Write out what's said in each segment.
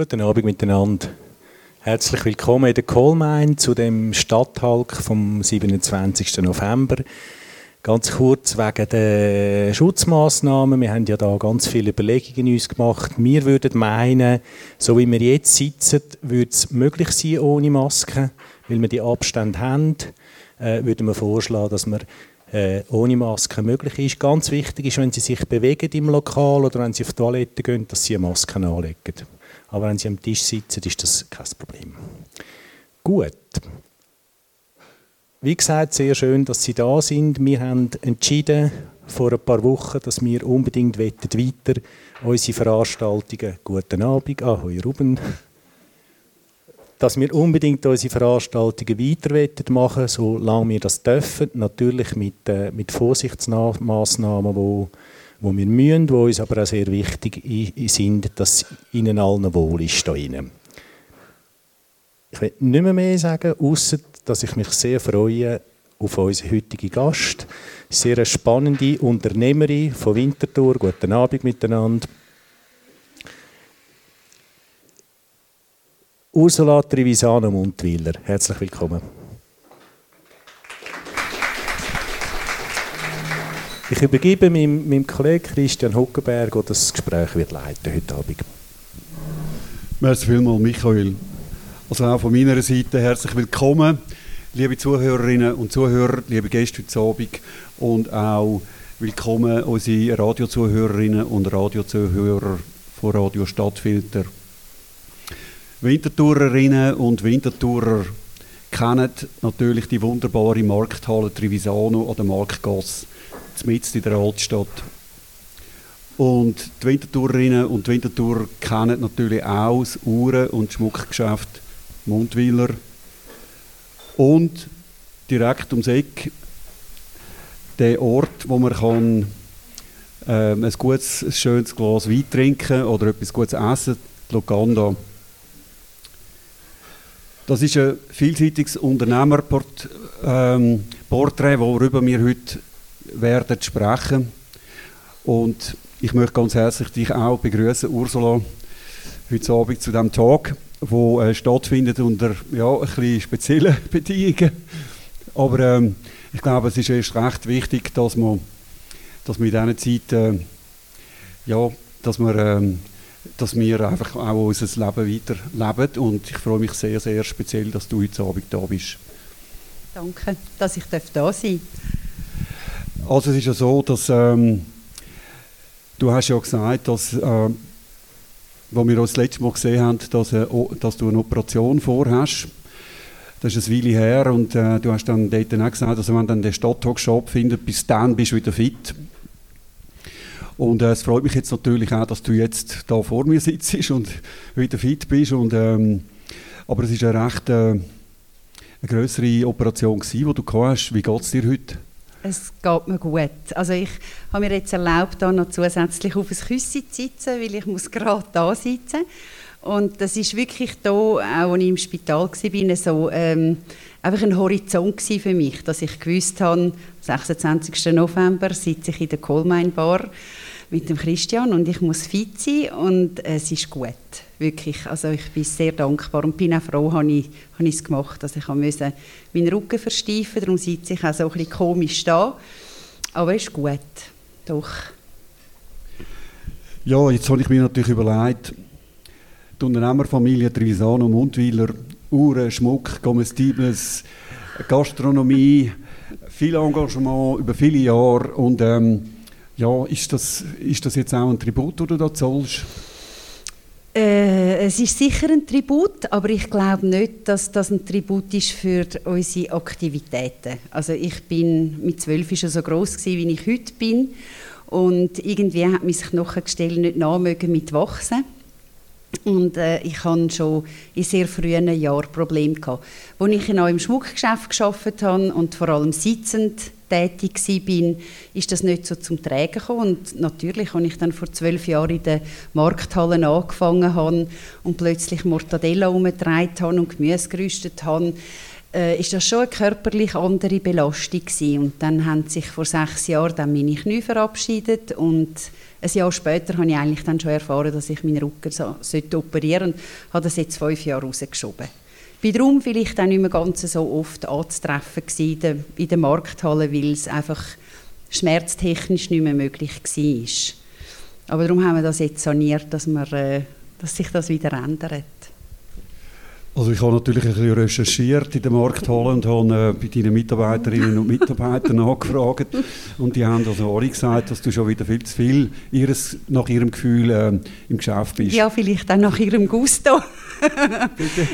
Guten Abend miteinander. Herzlich willkommen in der Kohlmein zu dem Stadthalk vom 27. November. Ganz kurz wegen der Schutzmaßnahmen. Wir haben ja da ganz viele Überlegungen uns gemacht. Wir würden meinen, so wie wir jetzt sitzen, würde es möglich sein ohne Maske, weil wir die Abstände haben. Äh, würden wir vorschlagen, dass man äh, ohne Maske möglich ist. Ganz wichtig ist, wenn Sie sich bewegen im Lokal oder wenn Sie auf die Toilette gehen, dass Sie eine Maske anlegen. Aber wenn Sie am Tisch sitzen, ist das kein Problem. Gut. Wie gesagt, sehr schön, dass Sie da sind. Wir haben entschieden vor ein paar Wochen, dass wir unbedingt weiter unsere Veranstaltungen, guten Abend, ahoi Ruben, dass wir unbedingt unsere Veranstaltungen weiter machen solange wir das dürfen. Natürlich mit, äh, mit Vorsichtsmaßnahmen, wo, wo wir müssen, wo uns aber auch sehr wichtig sind, dass ihnen allen wohl ist da rein. Ich will nicht mehr, mehr sagen, außer dass ich mich sehr freue auf unseren heutigen Gast. Sehr eine spannende Unternehmerin von Winterthur. Guten Abend miteinander. Ursula Trivisano Mundwiller. Herzlich willkommen. Ich übergebe meinem, meinem Kollegen Christian Huckenberg, der das Gespräch wird leiten heute Abend. Merci vielmals, Michael. Also auch von meiner Seite herzlich willkommen, liebe Zuhörerinnen und Zuhörer, liebe Gäste heute Abend und auch willkommen unsere Radiozuhörerinnen und Radiozuhörer von Radio Stadtfilter. Wintertourerinnen und Wintertourer kennen natürlich die wunderbare Markthalle Trivisano an der Marktgasse, mitten in der Altstadt. Und die Wintertourerinnen und Wintertourer kennen natürlich auch das Uhren- und Schmuckgeschäft Mundwiller. Und direkt ums Eck der Ort, wo man kann, ähm, ein gutes, ein schönes Glas Wein trinken oder etwas Gutes essen, die Locanda. Das ist ein vielseitiges Unternehmerporträt, ähm, worüber wir heute werden sprechen. Und ich möchte ganz herzlich dich auch begrüßen, Ursula, heute Abend zu diesem Tag wo äh, stattfindet unter ja, ein bisschen speziellen Bedingungen. Aber ähm, ich glaube, es ist erst recht wichtig, dass man, dass wir in dieser Zeit, äh, ja, dass wir, ähm, dass wir einfach auch unser Leben weiterleben. Und ich freue mich sehr, sehr speziell, dass du heute Abend da bist. Danke, dass ich da sein darf. Also es ist ja so, dass ähm, du hast ja gesagt, dass äh, wo wir uns das letzte Mal gesehen haben, dass, äh, dass du eine Operation vorhast. Das ist ein Weile her und äh, du hast dann dort auch gesagt, dass wenn dann der Stadttag stattfindet, bis dann bist du wieder fit. Und äh, es freut mich jetzt natürlich auch, dass du jetzt da vor mir sitzt und wieder fit bist. Und, ähm, aber es ist eine recht äh, eine größere Operation gewesen, die du gehabt hast. Wie geht es dir heute? Es geht mir gut. Also ich habe mir jetzt erlaubt, da noch zusätzlich auf ein Küsschen zu sitzen, weil ich muss gerade da sitzen und das ist wirklich da, auch als ich im Spital war, so ähm, einfach ein Horizont für mich, dass ich gewusst habe, am 26. November sitze ich in der Coalmine Bar mit dem Christian und ich muss fit sein und es ist gut, wirklich. Also ich bin sehr dankbar und bin auch froh, habe ich, habe ich es gemacht. Also ich musste meinen Rücken versteifen, darum sitze ich auch so ein bisschen komisch da. Aber es ist gut, doch. Ja, jetzt habe ich mir natürlich überlegt, die Unternehmerfamilie Trevisano Mundweiler, Uhren, Schmuck, Comestibles, Gastronomie, viel Engagement über viele Jahre und ähm, ja, ist das, ist das jetzt auch ein Tribut, das du da zahlst? Äh, es ist sicher ein Tribut, aber ich glaube nicht, dass das ein Tribut ist für unsere Aktivitäten. Also ich bin mit zwölf schon so groß gewesen, wie ich heute bin und irgendwie hat mein Knochengestell nicht nachmögen mit wachsen. Und äh, ich hatte schon in sehr frühen Jahren Probleme gehabt. Als ich in einem Schmuckgeschäft gearbeitet habe und vor allem sitzend tätig war, ist das nicht so zum Tragen gekommen. Und natürlich, als ich dann vor zwölf Jahren in den Markthallen angefangen habe und plötzlich Mortadella umgetragen habe und Gemüse gerüstet habe, äh, ist das schon eine körperlich andere Belastung gewesen. Und dann haben sich vor sechs Jahren dann meine Knie verabschiedet und Ein Jahr später habe ich eigentlich dann schon erfahren, dass ich meinen Rücken so, operieren sollte und habe das jetzt fünf Jahre rausgeschoben. Bin darum vielleicht auch nicht mehr ganz so oft anzutreffen der, in der Markthalle, weil es einfach schmerztechnisch nicht mehr möglich war. Aber darum haben wir das jetzt saniert, dass, wir, äh, dass sich das wieder ändert. Also ich habe natürlich ein bisschen recherchiert in der Markthalle und habe äh, bei deinen Mitarbeiterinnen und Mitarbeitern nachgefragt und die haben also alle gesagt, dass du schon wieder viel zu viel ihres, nach ihrem Gefühl äh, im Geschäft bist. Ja, vielleicht auch nach ihrem Gusto.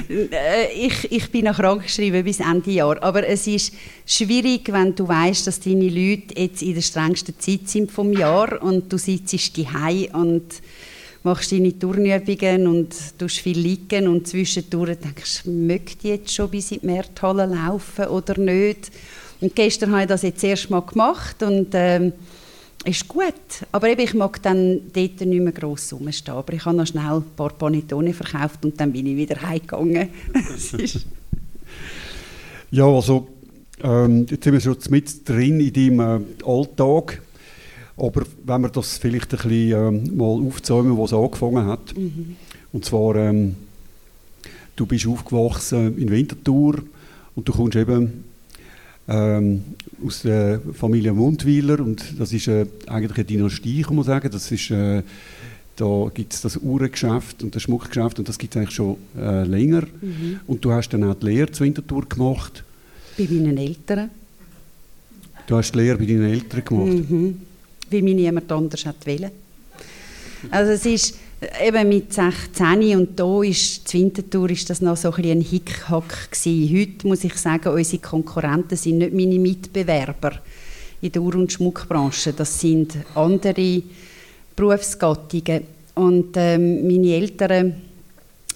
Äh, ich, ich bin noch krankgeschrieben bis Ende Jahr, aber es ist schwierig, wenn du weißt, dass deine Leute jetzt in der strengsten Zeit sind vom Jahr und du sitzt die und machst deine Turnübungen und tust viel liegen und zwischendurch denkst möchte ich jetzt schon bis in die Märthalle laufen oder nicht? Und gestern habe ich das jetzt erst mal gemacht und ähm, ist gut. Aber eben, ich mag dann dort nicht mehr gross rumstehen. Aber ich habe noch schnell ein paar Panettone verkauft und dann bin ich wieder heimgegangen. ja, also ähm, jetzt sind wir schon mit drin in deinem äh, Alltag. Aber wenn wir das vielleicht ein bisschen ähm, mal aufzäumen, wo es angefangen hat. Mhm. Und zwar, ähm, du bist aufgewachsen in Winterthur und du kommst eben ähm, aus der Familie Mundwiler und das ist äh, eigentlich eine Dynastie, kann man sagen. Das ist, äh, da gibt es das Uhrengeschäft und das Schmuckgeschäft und das gibt es eigentlich schon äh, länger. Mhm. Und du hast dann auch die Lehre zu Winterthur gemacht. Bei meinen Eltern. Du hast die Lehre bei deinen Eltern gemacht? Mhm wie mich niemand anders wollte. Also es ist eben mit 16 und da ist die Wintertour ist das noch so ein, ein Hickhack gewesen. Heute muss ich sagen, unsere Konkurrenten sind nicht meine Mitbewerber in der Uhr- und Schmuckbranche. Das sind andere Berufsgattungen. Und ähm, meine Eltern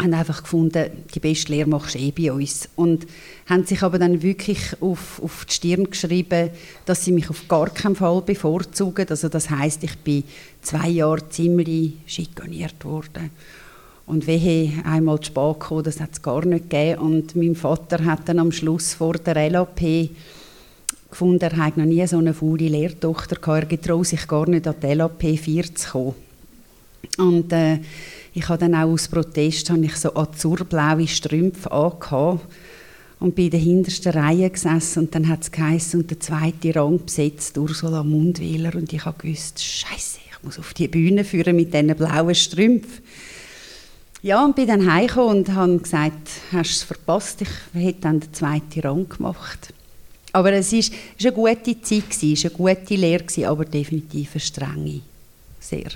haben einfach gefunden, die beste Lehre machst du eh bei uns. Und haben sich aber dann wirklich auf, auf die Stirn geschrieben, dass sie mich auf gar keinen Fall bevorzugen. Also das heißt, ich bin zwei Jahre ziemlich schikaniert worden. Und wehe, einmal zu spät gekommen, das hat es gar nicht gegeben. Und mein Vater hat dann am Schluss vor der LAP gefunden, er hätte noch nie so eine faule Lehrtochter gehabt. Er getraut sich gar nicht an die LAP 4 zu kommen. Und äh, ich habe dann auch aus Protest habe ich so azurblaue Strümpfe angehabt und bin in der hintersten Reihe gesessen und dann hat es geheißen und der zweite Rang besetzt, Ursula Mundwähler und ich habe gewusst, Scheiße, ich muss auf die Bühne führen mit diesen blauen Strümpfen. Ja, und bin dann heimgekommen und habe gesagt, hast es verpasst, ich hätte dann den zweiten Rang gemacht. Aber es war eine gute Zeit, es war eine gute Lehre, aber definitiv eine strenge. Sehr.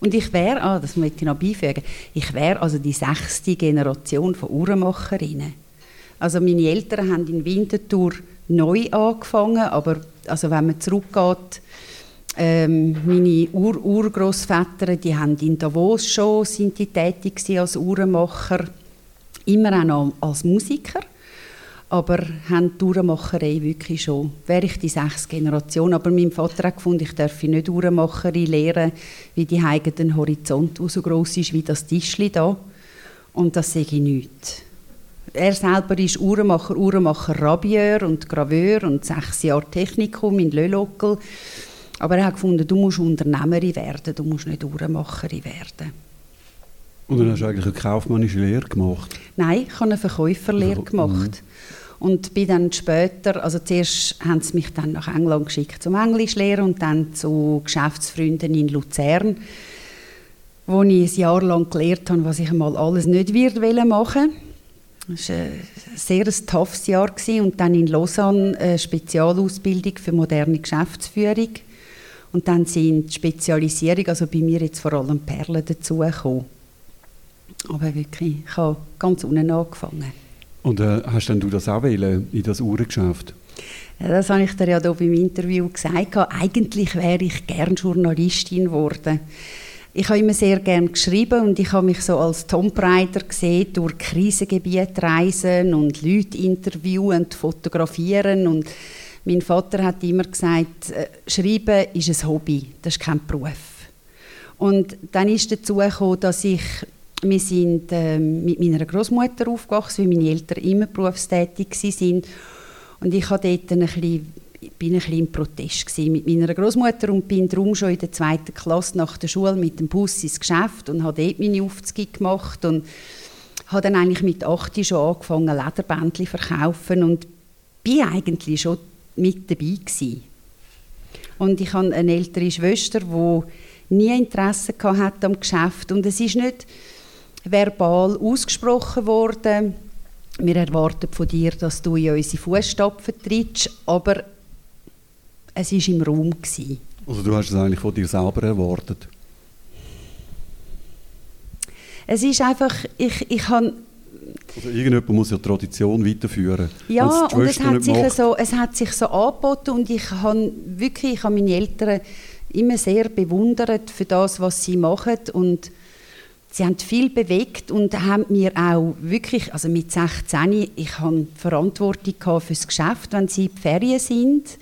Und ich wäre, ah, das möchte ich noch beifügen, ich wäre also die sechste Generation von Uhrmacherinnen. Also meine Eltern haben in Winterthur neu angefangen, aber also wenn man zurückgeht, ähm, meine Ur Urgroßväter, die haben in Davos schon sind die tätig als Uhrenmacher, immer auch noch als Musiker aber haben die Uhrenmacherei wirklich schon, wäre ich die sechs Generation. Aber mein Vater hat gefunden, ich darf nicht Uhrenmacherei lernen, wie die eigenen Horizont, der so groß ist wie das Tischli da. Und das sehe ich nicht. Er selber ist Uhrenmacher, Uhrenmacher Rabieur und Graveur und sechs Jahre Technikum in Lölockel. Aber er hat gefunden, du musst Unternehmerin werden, du musst nicht Uhrenmacherin werden. Und dann hast du eigentlich eine kaufmännische Lehre gemacht? Nein, ich habe eine Verkäuferlehre gemacht. Mhm. Und bin dann später, also zuerst haben sie mich dann nach England geschickt zum Englischlehren und dann zu Geschäftsfreunden in Luzern, wo ich ein Jahr lang gelernt habe, was ich einmal alles nicht wird machen das war ein sehr toughes Jahr und dann in Lausanne eine Spezialausbildung für moderne Geschäftsführung und dann sind Spezialisierung, also bei mir jetzt vor allem Perlen dazugekommen. Aber wirklich, ich habe ganz unten angefangen. Und äh, hast denn du das auch wählen in das Uhrengeschäft? Ja, das habe ich dir ja hier beim Interview gesagt. Eigentlich wäre ich gern Journalistin geworden. Ich habe immer sehr gern geschrieben und ich habe mich so als Tombrider gesehen, durch Krisengebiete reisen und Leute interviewen und fotografieren und mein Vater hat immer gesagt, äh, Schreiben ist ein Hobby, das ist kein Beruf. Und dann ist dazu gekommen, dass ich wir sind äh, mit meiner Großmutter aufgewachsen, weil meine Eltern immer berufstätig sind. Und ich habe dort ein bisschen bin ein bisschen im Protest mit meiner Großmutter und bin darum schon in der zweiten Klasse nach der Schule mit dem Bus ins Geschäft und habe dort meine Aufzüge gemacht und habe dann eigentlich mit 8 schon angefangen, Lederbändchen zu verkaufen und bin eigentlich schon mit dabei gewesen. Und ich habe eine ältere Schwester, die nie Interesse hatte am Geschäft und es ist nicht verbal ausgesprochen worden. Wir erwarten von dir, dass du in unsere Fußstapfen trittst, aber es war im Raum. Gewesen. Also du hast es eigentlich von dir selber erwartet? Es ist einfach, ich, ich habe also irgendjemand muss ja Tradition weiterführen. Ja, und es hat, sich so, es hat sich so angeboten und ich habe wirklich, ich habe meine Eltern immer sehr bewundert für das, was sie machen und sie haben viel bewegt und haben mir auch wirklich, also mit 16, ich habe Verantwortung für das Geschäft, wenn sie in die Ferien sind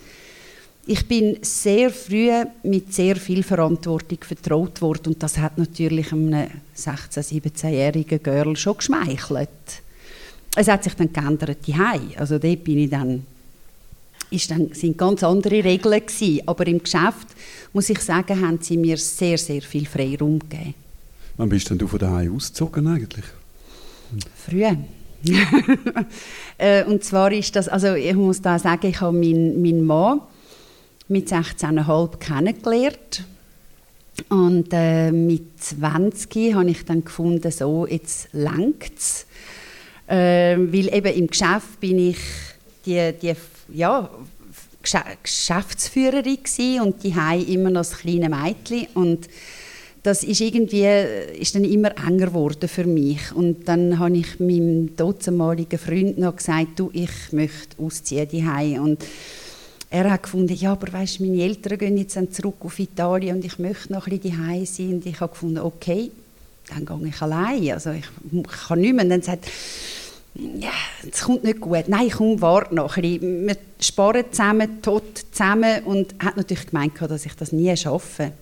ich bin sehr früh mit sehr viel Verantwortung vertraut worden und das hat natürlich einem 16-, 17-jährigen Girl schon geschmeichelt. Es hat sich dann geändert Also dort bin ich dann, ist dann sind ganz andere Regeln gewesen. Aber im Geschäft muss ich sagen, haben sie mir sehr sehr viel Freiraum gegeben. Wann bist denn du von daheim ausgezogen eigentlich? Früh. Äh, und zwar ist das, also ich muss da sagen, ich habe meinen mein Mann mit 16,5 kennengelernt. Und äh, mit 20 habe ich dann gefunden, so, jetzt längt es. Äh, weil eben im Geschäft bin ich die, die ja, Geschäftsführerin und die immer noch das kleine Mädchen. Und das ist irgendwie ist dann immer enger geworden für mich. Und dann habe ich meinem damaligen Freund noch gesagt, du, ich möchte ausziehen die und er hat gefunden, ja, aber weißt, meine Eltern gehen jetzt dann zurück auf Italien und ich möchte noch ein bisschen sein. Und ich habe gefunden, okay, dann gehe ich allein. Also ich, ich kann nicht mehr. Und dann sagt ja, es kommt nicht gut. Nein, komm, warte noch ein bisschen. Wir sparen zusammen, tot zusammen. Und hat natürlich gemeint, dass ich das nie schaffe.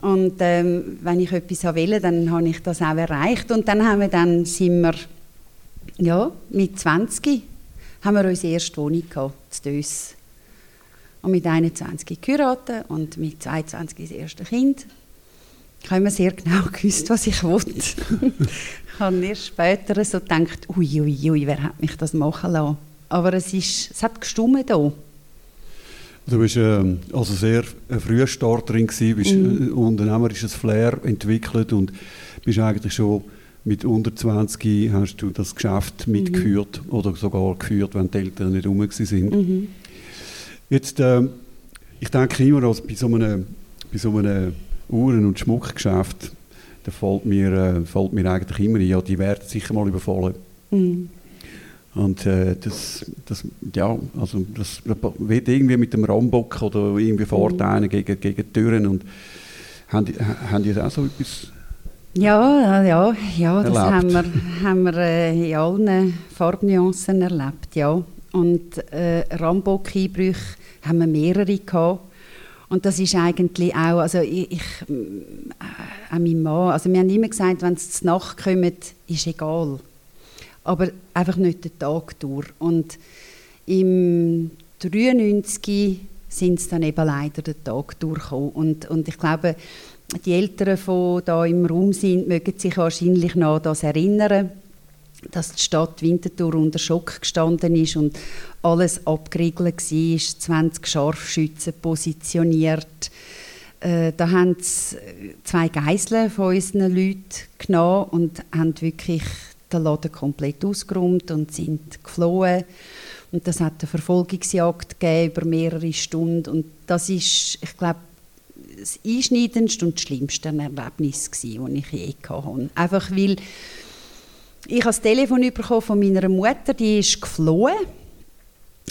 Und ähm, wenn ich etwas wollte, dann habe ich das auch erreicht. Und dann, haben wir, dann sind wir ja, mit 20 haben wir unsere erste Wohnung gehabt, zu Dös und mit 21 geheiratet und mit 22 das erste Kind. Ich habe immer sehr genau gewusst, was ich wollte. ich habe erst später so gedacht, ui, ui, ui, wer hat mich das machen lassen? Aber es, ist, es hat gestummt hier. Du bist äh, also sehr eine frühe Starterin gewesen, bist mm. unternehmerisches Flair entwickelt und bist eigentlich schon mit unter 20 hast du das Geschäft mhm. mitgeführt oder sogar geführt, wenn die Eltern nicht rum waren. Mm Jetzt, äh, ich denke immer, also bei so einem, bei so einem Uhren- und Schmuckgeschäft, da fällt mir, äh, fällt mir eigentlich immer ein, ja, die werden sicher mal überfallen. Mhm. Und äh, das, das, ja, also das wird irgendwie mit dem Rambock oder irgendwie Vorteile mhm. gegen, gegen Türen und haben die, haben die auch so etwas ja, ja, ja, das haben wir, haben wir äh, in allen Farbnuancen erlebt, ja. Und äh, Rambock-Einbrüche haben wir mehrere gehabt. Und das ist eigentlich auch, also ich, ich äh, auch mein Mann, also wir haben immer gesagt, wenn es zur Nacht kommt, ist egal. Aber einfach nicht den Tag durch. Und im 93 sind es dann eben leider den Tag durchgekommen. Und, und ich glaube, die Eltern, die da im Raum sind, mögen sich wahrscheinlich noch das erinnern dass die Stadt Winterthur unter Schock gestanden ist und alles abgeriegelt war, 20 Scharfschützen positioniert. Äh, da haben sie zwei Geiseln von unseren Leuten genommen und haben wirklich den Laden komplett ausgeräumt und sind geflohen. Und das hat eine Verfolgungsjagd gegeben über mehrere Stunden. Und das ist, ich glaube, das einschneidendste und schlimmste Erlebnis, das ich je hatte. Einfach weil ich habe das Telefon von meiner Mutter, die ist geflohen.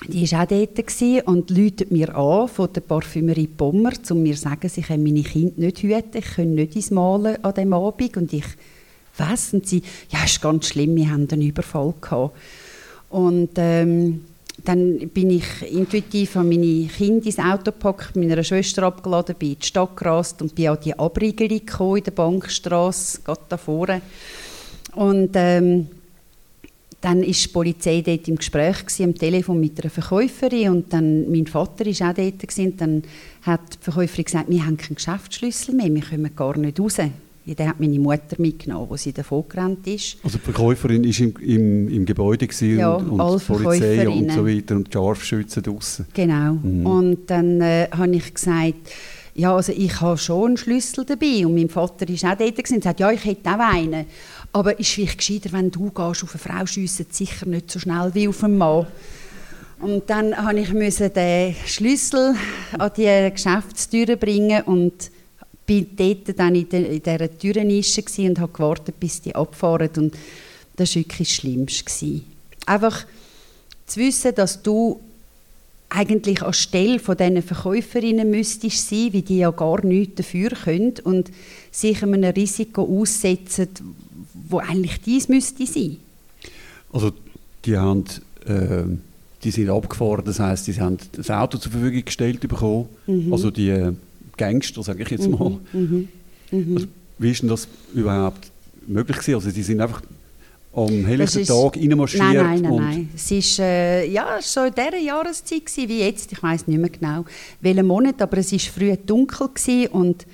Die war auch dort und läutet mir an von der Parfümerie Pommer, um mir zu sagen, sie können meine Kinder nicht hüten, ich kann nicht ins Malen an diesem Abend. Und ich, was? Und sie, ja, es ist ganz schlimm, wir haben einen Überfall gehabt. Und ähm, dann bin ich intuitiv an meine Kinder ins Auto gepackt, meiner Schwester abgeladen, bin in die Stadt gerast und bin an die Abriegelung in der Bankstraße, gerade da vorne. Und ähm, dann ist die Polizei dort im Gespräch gewesen, am Telefon mit einer Verkäuferin und dann mein Vater ist auch dort gewesen, dann hat die Verkäuferin gesagt, wir haben keinen Geschäftsschlüssel mehr, wir kommen gar nicht raus. Der hat meine Mutter mitgenommen, wo sie davon gerannt ist. Also die Verkäuferin war im, im, im Gebäude ja, und, und die Polizei und so weiter und die Scharfschützen draußen. Genau. Mhm. Und dann äh, habe ich gesagt, ja, also ich habe schon einen Schlüssel dabei. Und mein Vater war auch dort und gesagt, ja, ich hätte auch einen. Aber es ist vielleicht gescheiter, wenn du gehst, auf eine Frau schiessen, sicher nicht so schnell wie auf einen Mann. Und dann musste ich den Schlüssel an die Geschäftstüre bringen und bin dort dann in, de, in dieser Türenische und habe gewartet, bis die abfahren. Und das war wirklich das Schlimmste. Einfach zu wissen, dass du eigentlich anstelle von diesen Verkäuferinnen müsstest sein, wie die ja gar nichts dafür können und sich einem Risiko aussetzen, wo eigentlich dies müsste sein. Also die haben, äh, die sind abgefahren, das heißt, die haben das Auto zur Verfügung gestellt bekommen, mhm. also die äh, Gangster, sage ich jetzt mhm. mal. Mhm. Mhm. Also, wie ist denn das überhaupt möglich gewesen? Also die sind einfach am helllichten Tag reinmarschiert? Nein, nein, nein. nein. Es war äh, ja, so in dieser Jahreszeit gewesen, wie jetzt. Ich weiß nicht mehr genau, welchen Monat, aber es war früh dunkel und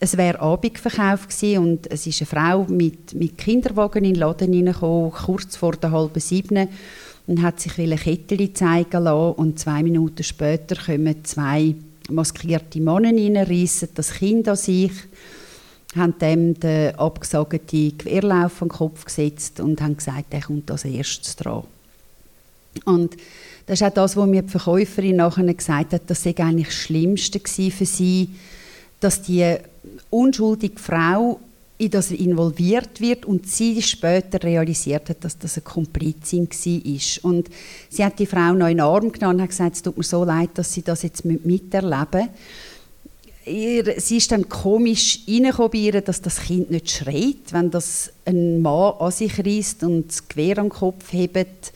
es wäre Abendverkauf gewesen und es ist eine Frau mit, mit Kinderwagen in den Laden hineingekommen, kurz vor der halben sieben und hat sich ein Kettchen zeigen lassen und zwei Minuten später kommen zwei maskierte Männer rein, reissen das Kind an sich haben dem den abgesagten Querlauf an den Kopf gesetzt und haben gesagt, er kommt als erstes dran. Und das ist auch das, was mir die Verkäuferin nachher gesagt hat, das sei eigentlich das Schlimmste für sie, dass die unschuldige Frau in das involviert wird und sie später realisiert hat, dass das eine Komplizin war. Und sie hat die Frau noch in den Arm genommen und hat gesagt, es tut mir so leid, dass sie das jetzt miterleben ihr, sie ist dann komisch reingekommen dass das Kind nicht schreit, wenn das ein Mann an sich reißt und das Gewehr am Kopf hebt.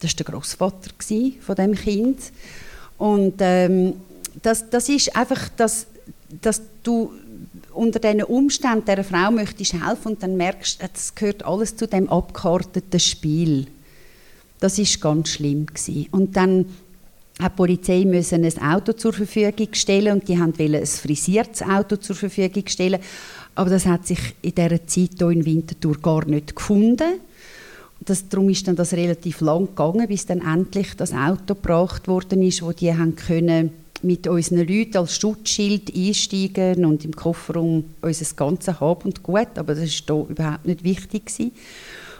Das war der Großvater von dem Kind. Und ähm, das, das ist einfach, dass, dass du unter diesen Umständen dieser Frau möchtest helfen und dann merkst, es gehört alles zu dem abgekarteten Spiel. Das ist ganz schlimm gewesen. Und dann hat die Polizei müssen ein Auto zur Verfügung stellen und die wollten ein frisiertes Auto zur Verfügung stellen. Aber das hat sich in dieser Zeit hier in Winterthur gar nicht gefunden. Das, darum ist dann das relativ lang gegangen, bis dann endlich das Auto gebracht worden ist, wo die haben können mit unseren Leuten als Schutzschild einsteigen und im Kofferraum unser ganzes Hab und Gut, aber das war hier überhaupt nicht wichtig gewesen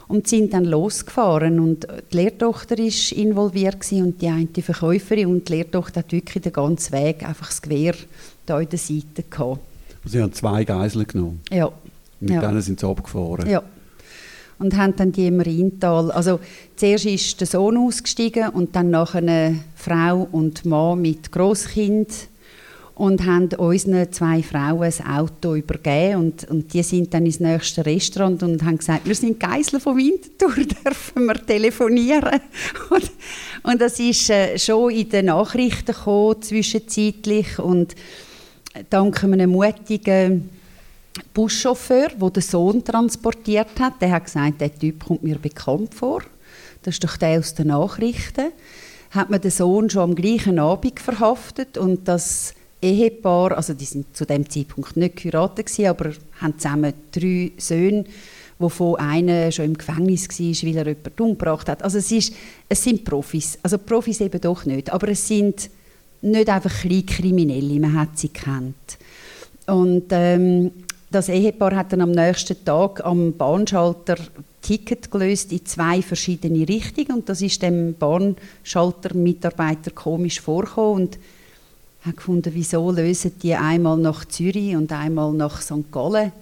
und sind dann losgefahren und die Lehrtochter ist involviert und die eine Verkäuferin und die Lehrtochter hat wirklich den ganzen Weg einfach das Gewehr da in der Seite gehabt. Sie haben zwei Geiseln genommen? Ja. Mit ja. denen sind sie abgefahren? Ja. Und haben dann die im Rheintal, also zuerst ist der Sohn ausgestiegen und dann nachher eine Frau und Mann mit Grosskind und haben unseren zwei Frauen ein Auto übergeben und, und die sind dann ins nächste Restaurant und haben gesagt, wir sind Geisel von Winterthur, dürfen wir telefonieren? Und, und das ist äh, schon in den Nachrichten gekommen, zwischenzeitlich und dank einem mutigen Buschauffeur, der den Sohn transportiert hat, der hat gesagt, der Typ kommt mir bekannt vor. Das ist doch der aus den Nachrichten. Hat man den Sohn schon am gleichen Abend verhaftet und das Ehepaar, also die sind zu dem Zeitpunkt nicht geheiratet aber haben zusammen drei Söhne, wovon einer schon im Gefängnis war, weil er jemanden umgebracht hat. Also es, ist, es sind Profis, also Profis eben doch nicht, aber es sind nicht einfach kleine Kriminelle, man hat sie kennt. Und ähm, das Ehepaar hat dann am nächsten Tag am Bahnschalter Ticket gelöst in zwei verschiedene Richtungen und das ist dem Bahnschalter-Mitarbeiter komisch vorgekommen und habe gefunden, wieso lösen die einmal nach Zürich und einmal nach St. Gallen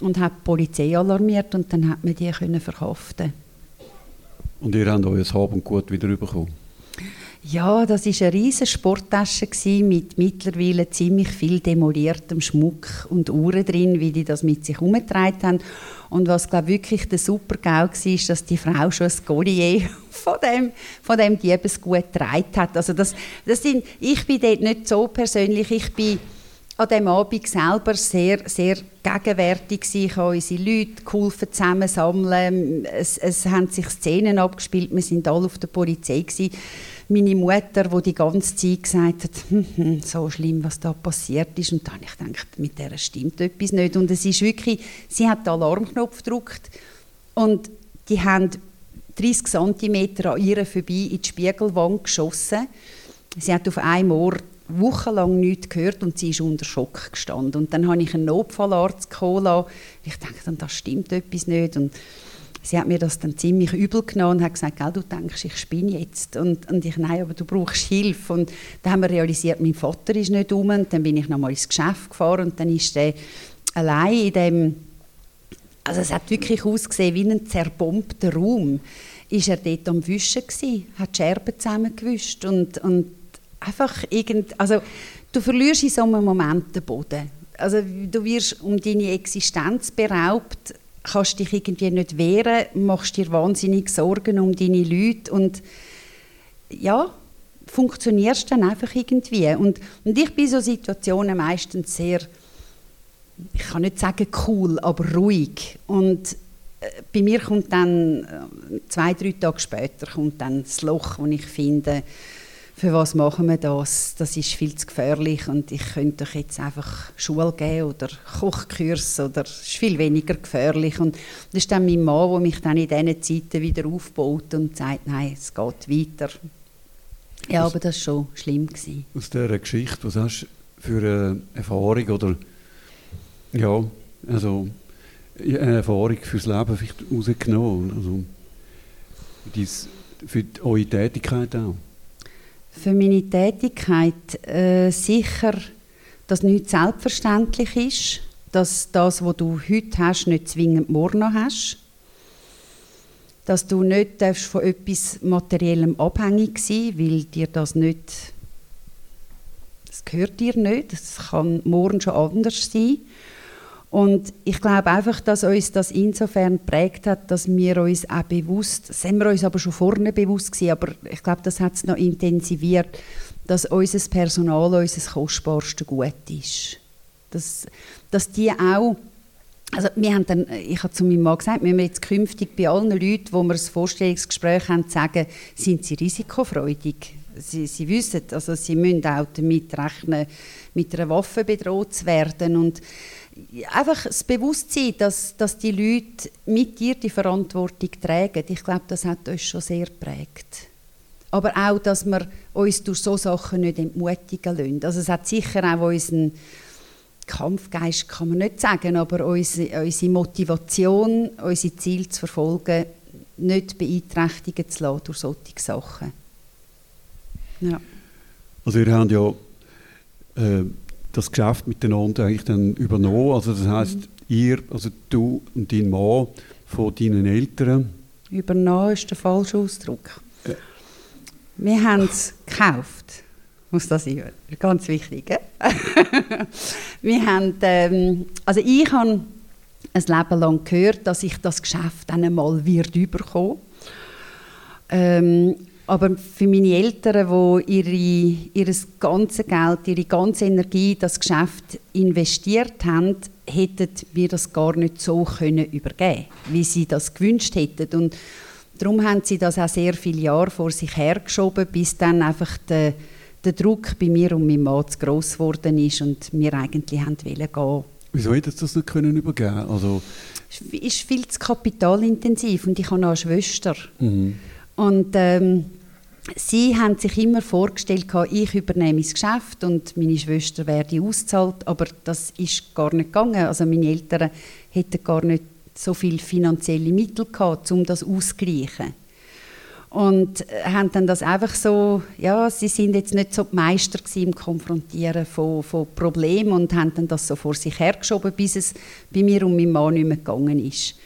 und habe die Polizei alarmiert und dann hat man die können verhaften. Und ihr habt euer Hab und Gut wieder bekommen? Ja, das war eine riesige Sporttasche mit mittlerweile ziemlich viel demoliertem Schmuck und Uhren drin, wie die das mit sich herumgetragen haben. Und was glaube wirklich der super GAU war, ist, dass die Frau schon ein Collier von dem, von dem Diebesgut getragen hat. Also das, das sind, ich bin dort nicht so persönlich, ich bin an diesem Abend selber sehr, sehr gegenwärtig gewesen. Ich habe unsere Leute geholfen zusammensammeln. Es, es haben sich Szenen abgespielt. Wir sind alle auf der Polizei gewesen. Meine Mutter, die die ganze Zeit gesagt hat, hm, hm, so schlimm, was da passiert ist. Und dann habe ich gedacht, mit der stimmt etwas nicht. Und es ist wirklich, sie hat den Alarmknopf gedrückt und die haben 30 cm an ihr vorbei in die Spiegelwand geschossen. Sie hat auf einem Ohr wochenlang nichts gehört und sie ist unter Schock gestanden. Und dann habe ich einen Notfallarzt geholt. Ich dachte, das stimmt etwas nicht. Und sie hat mir das dann ziemlich übel genommen und hat gesagt, du denkst, ich spinne jetzt. Und, und ich, nein, aber du brauchst Hilfe. Und dann haben wir realisiert, mein Vater ist nicht um. Und dann bin ich nochmal ins Geschäft gefahren und dann ist er allein in dem, also es hat wirklich ausgesehen wie ein zerbombter Raum. Ist er dort am Wischen gewesen, hat die Scherben zusammengewischt und, und einfach irgend, also du verlierst in so einem Moment den Boden. Also du wirst um deine Existenz beraubt, kannst dich irgendwie nicht wehren, machst dir wahnsinnig Sorgen um deine Leute und ja, funktionierst dann einfach irgendwie. Und, und ich bin in so Situationen meistens sehr, ich kann nicht sagen cool, aber ruhig. Und äh, bei mir kommt dann, äh, zwei, drei Tage später, kommt dann das Loch, wo ich finde, für was machen wir das? Das ist viel zu gefährlich und ich könnte euch jetzt einfach Schule geben oder Kochkurs oder es ist viel weniger gefährlich. Und das ist dann mein Mann, der mich dann in diesen Zeiten wieder aufbaut und sagt, nein, es geht weiter. Ja, aber das war schon schlimm. Gewesen. Aus dieser Geschichte, was hast du für eine Erfahrung oder ja, also eine Erfahrung fürs Leben vielleicht rausgenommen? Also, für eure Tätigkeit auch? Für meine Tätigkeit äh, sicher, dass nichts selbstverständlich ist, dass das, was du heute hast, nicht zwingend morgen noch hast, dass du nicht von etwas Materiellem abhängig sein weil dir das nicht, das gehört dir nicht, es kann morgen schon anders sein und ich glaube einfach, dass uns das insofern prägt hat, dass wir uns auch bewusst, haben wir uns aber schon vorne bewusst gewesen, aber ich glaube, das hat es noch intensiviert, dass unser Personal unser kostbarste Gut ist. Dass, dass die auch also wir haben dann, ich habe zu meinem Mann gesagt, wir müssen jetzt künftig bei allen Leuten, wo wir ein Vorstellungsgespräch haben, sagen, sind sie risikofreudig? Sie, sie wissen, also sie müssen auch damit rechnen, mit einer Waffe bedroht zu werden und einfach das Bewusstsein, dass, dass die Leute mit dir die Verantwortung tragen, ich glaube, das hat uns schon sehr geprägt. Aber auch, dass wir uns durch solche Sachen nicht entmutigen lassen. Also es hat sicher auch unseren Kampfgeist, kann man nicht sagen, aber unsere, unsere Motivation, unsere Ziele zu verfolgen, nicht beeinträchtigen zu lassen durch solche Sachen. Ja. Also ihr habt ja äh, das Geschäft miteinander eigentlich dann übernommen. Also das heißt, mhm. ihr, also du und dein Mann von deinen Eltern. Übernommen ist der falsche Ausdruck. Ja. Wir haben es gekauft. Muss das sein? Ganz wichtig. wir haben, ähm, also ich habe ein Leben lang gehört, dass ich das Geschäft dann einmal wird überkommen. Ähm, aber für meine Eltern, die ihre, ihr ganzes Geld, ihre ganze Energie in das Geschäft investiert haben, hätten wir das gar nicht so können übergeben wie sie das gewünscht hätten. Und darum haben sie das auch sehr viele Jahre vor sich hergeschoben, bis dann einfach der, der Druck bei mir und meinem Mann zu gross geworden ist und wir eigentlich haben gehen Wieso hätten sie das nicht können übergeben also Es ist viel zu kapitalintensiv und ich habe noch eine Schwester. Mhm. Und ähm, sie haben sich immer vorgestellt, ich übernehme das Geschäft und meine Schwester werde ausgezahlt, aber das ist gar nicht gegangen. Also meine Eltern hätten gar nicht so viel finanzielle Mittel gehabt, um das auszugleichen. Und äh, haben dann das einfach so, ja, sie sind jetzt nicht so die Meister im Konfrontieren von, von Problemen und haben dann das so vor sich hergeschoben, bis es bei mir und meinem Mann nicht mehr gegangen ist.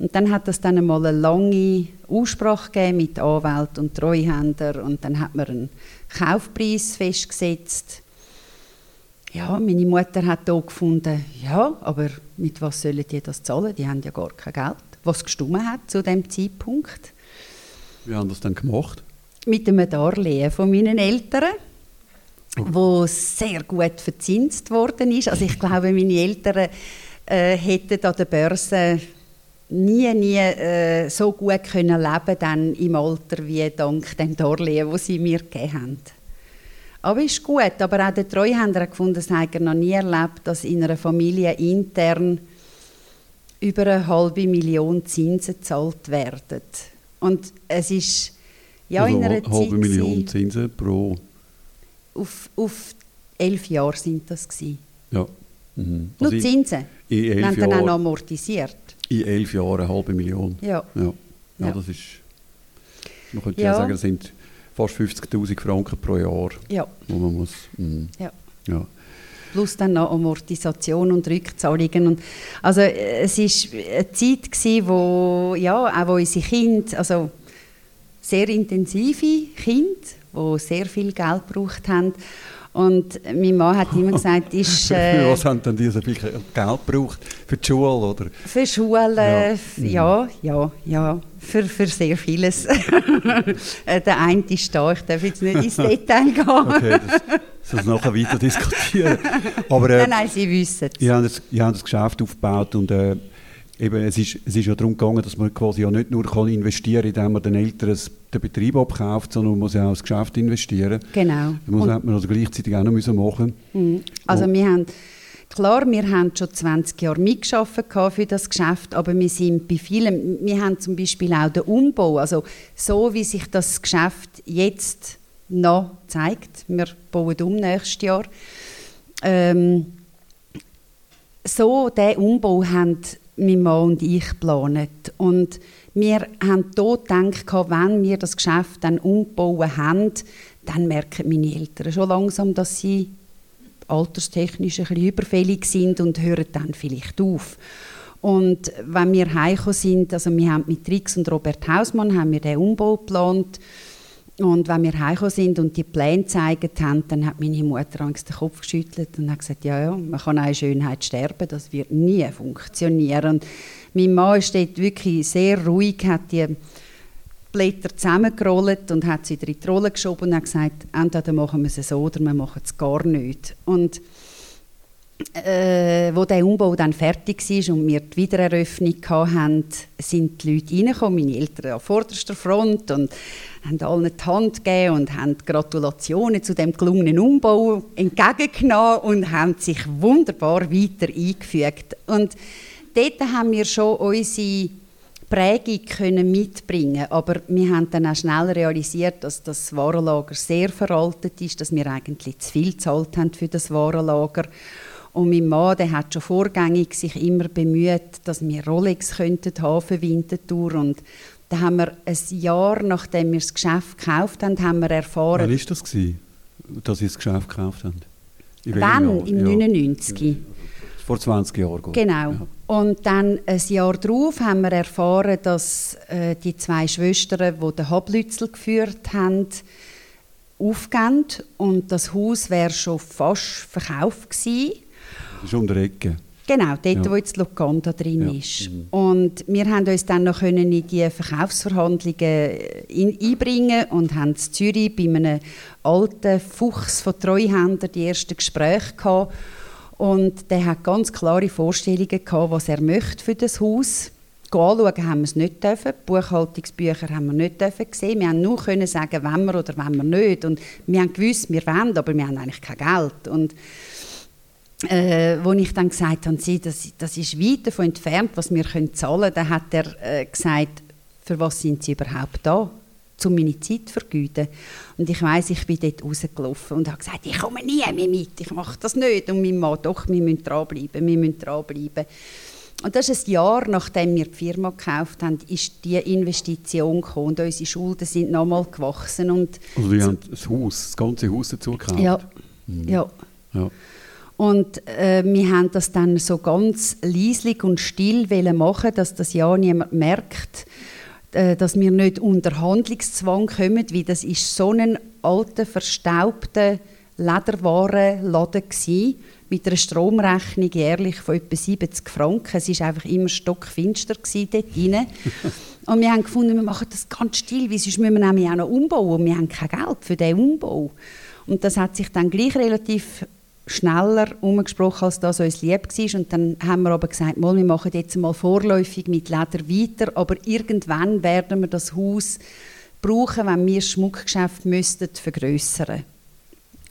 Und dann hat es dann einmal eine lange Aussprache gegeben mit Anwalt und Treuhänder und dann hat man einen Kaufpreis festgesetzt. Ja, meine Mutter hat hier gefunden, ja, aber mit was sollen die das zahlen? Die haben ja gar kein Geld. Was gestummen hat zu dem wo sehr gut verzinst worden ist. Also ich glaube, meine Eltern äh, hätten an der Börse nie, nie äh, so gut können leben dann im Alter wie dank dem Darlehen, das sie mir gegeben haben. Aber ist gut. Aber auch der Treuhänder hat gefunden, dass er noch nie erlebt, dass in einer Familie intern über eine halbe Million Zinsen gezahlt werden. Und es ist ja also in einer eine halbe Zeit Million Zinsen pro. Auf, auf elf Jahre sind das gewesen. Ja. Mhm. Nur Also in, Zinsen. in Wir elf haben dann auch noch Jahren amortisiert. In elf Jahren eine halbe Million. Ja. Ja, ja, das ist. Man könnte Ja. ja sagen, das sind fast 50.000 Franken pro Jahr, ja. wo man muss. Mhm. Ja. Ja. plus dann noch Amortisation und Rückzahlungen. Und also es ist eine Zeit gewesen, wo ja auch wo unsere Kinder, also sehr intensive Kinder, wo sehr viel Geld gebraucht haben. Und mein Mann hat immer gesagt, ist Für äh, was haben denn die so viel Geld gebraucht? Für die Schule oder? für Schulen, Ja. ja, ja, ja, für, für sehr vieles. Äh, Der eine ist da, ich darf jetzt nicht ins Detail gehen. Okay, das, das nachher weiter diskutieren. Aber äh, Nein, nein, Sie wissen es. ihr habt, das, ihr habt das Geschäft aufgebaut und äh, eben, es, ist, es ist ja darum gegangen, dass man quasi ja nicht nur kann investieren kann, indem man den Eltern den Betrieb abkauft, sondern man muss ja auch ins Geschäft investieren. Genau. Das muss hat man also gleichzeitig auch noch müssen machen. Mhm. Also Und- wir haben, klar, wir haben schon 20 Jahre mitgearbeitet für das Geschäft, aber wir sind bei vielen, wir haben zum Beispiel auch den Umbau, also so wie sich das Geschäft jetzt noch zeigt, wir bauen um nächstes Jahr, ähm, so diesen Umbau haben mein Mann und ich geplant. Und wir haben dort gedacht, wenn wir das Geschäft dann umbauen haben, dann merken meine Eltern schon langsam, dass sie alterstechnisch ein bisschen überfällig sind und hören dann vielleicht auf. Und wenn wir heimgekommen sind, also wir haben mit Rix und Robert Hausmann haben wir den Umbau geplant und wenn wir heimgekommen sind und die Pläne gezeigt haben, dann hat meine Mutter Angst den Kopf geschüttelt und hat gesagt, ja, ja, man kann auch in Schönheit sterben, das wird nie funktionieren. Und mein Mann dort wirklich sehr ruhig, hat die Blätter zusammengerollt und hat sie in die Rolle geschoben und hat gesagt, entweder machen wir es so oder wir machen es gar nicht. Und äh, wo der Umbau dann fertig war und wir die Wiedereröffnung hatten, sind die Leute reingekommen, meine Eltern an vorderster Front und haben allen die Hand gegeben und haben Gratulationen zu dem gelungenen Umbau entgegengenommen und haben sich wunderbar weiter eingefügt. Und dort haben wir schon unsere Prägung können mitbringen aber wir haben dann auch schnell realisiert, dass das Warenlager sehr veraltet ist, dass wir eigentlich zu viel gezahlt haben für das Warenlager. Und mein Mann, der hat schon vorgängig sich immer bemüht, dass wir Rolex könnten haben für Winterthur und da haben wir ein Jahr, nachdem wir das Geschäft gekauft haben, haben wir Wann erfahren, war das, gewesen, dass ihr das Geschäft gekauft habt? Wann, im Ja. 99. Vor 20 Jahren. Genau. Ja. Und dann ein Jahr darauf haben wir erfahren, dass äh, die zwei Schwestern, die den Hablützel geführt haben, aufgehen und das Haus wäre schon fast verkauft gewesen. Das ist um die Ecke. Genau, dort, Ja. wo jetzt Locanda drin Ja. ist. Mhm. Und wir haben uns dann noch können in die Verkaufsverhandlungen in, einbringen und haben in Zürich bei einem alten Fuchs von Treuhändern die ersten Gespräche gehabt. Und der hat ganz klare Vorstellungen gehabt, was er möchte für das Haus. Anschauen haben wir es nicht dürfen. Buchhaltungsbücher haben wir nicht dürfen sehen. Wir haben nur können sagen, wenn wir oder wenn wir nicht. Und wir haben gewusst, wir wollen, aber wir haben eigentlich kein Geld. Und äh, wo ich dann gesagt habe, Sie, das, das ist weit davon entfernt, was wir können zahlen können, dann hat er äh, gesagt, für was sind Sie überhaupt da? Um meine Zeit zu vergeuden. Und ich weiß, ich bin dort rausgelaufen und habe gesagt, ich komme nie mehr mit, ich mache das nicht. Und mein Mann, doch, wir müssen dranbleiben, wir müssen dranbleiben. Und das ist ein Jahr, nachdem wir die Firma gekauft haben, ist die Investition gekommen und unsere Schulden sind nochmal gewachsen. Und Also die haben das Haus, das ganze Haus dazu gekauft? ja, ja. ja. Und äh, wir haben das dann so ganz leislich und still wollen machen, dass das ja niemand merkt, äh, dass wir nicht unter Handlungszwang kommen, weil das ist so ein alter, verstaubter Lederwarenladen gsi mit einer Stromrechnung jährlich von etwa 70 Franken. Es ist einfach immer stockfinster dort drin. Und wir haben gefunden, wir machen das ganz still, weil sonst müssen wir nämlich auch noch umbauen und wir haben kein Geld für diesen Umbau. Und das hat sich dann gleich relativ schneller umgesprochen, als das uns lieb war. Und dann haben wir aber gesagt, mal, wir machen jetzt mal vorläufig mit Leder weiter, aber irgendwann werden wir das Haus brauchen, wenn wir das Schmuckgeschäft müssten vergrößern.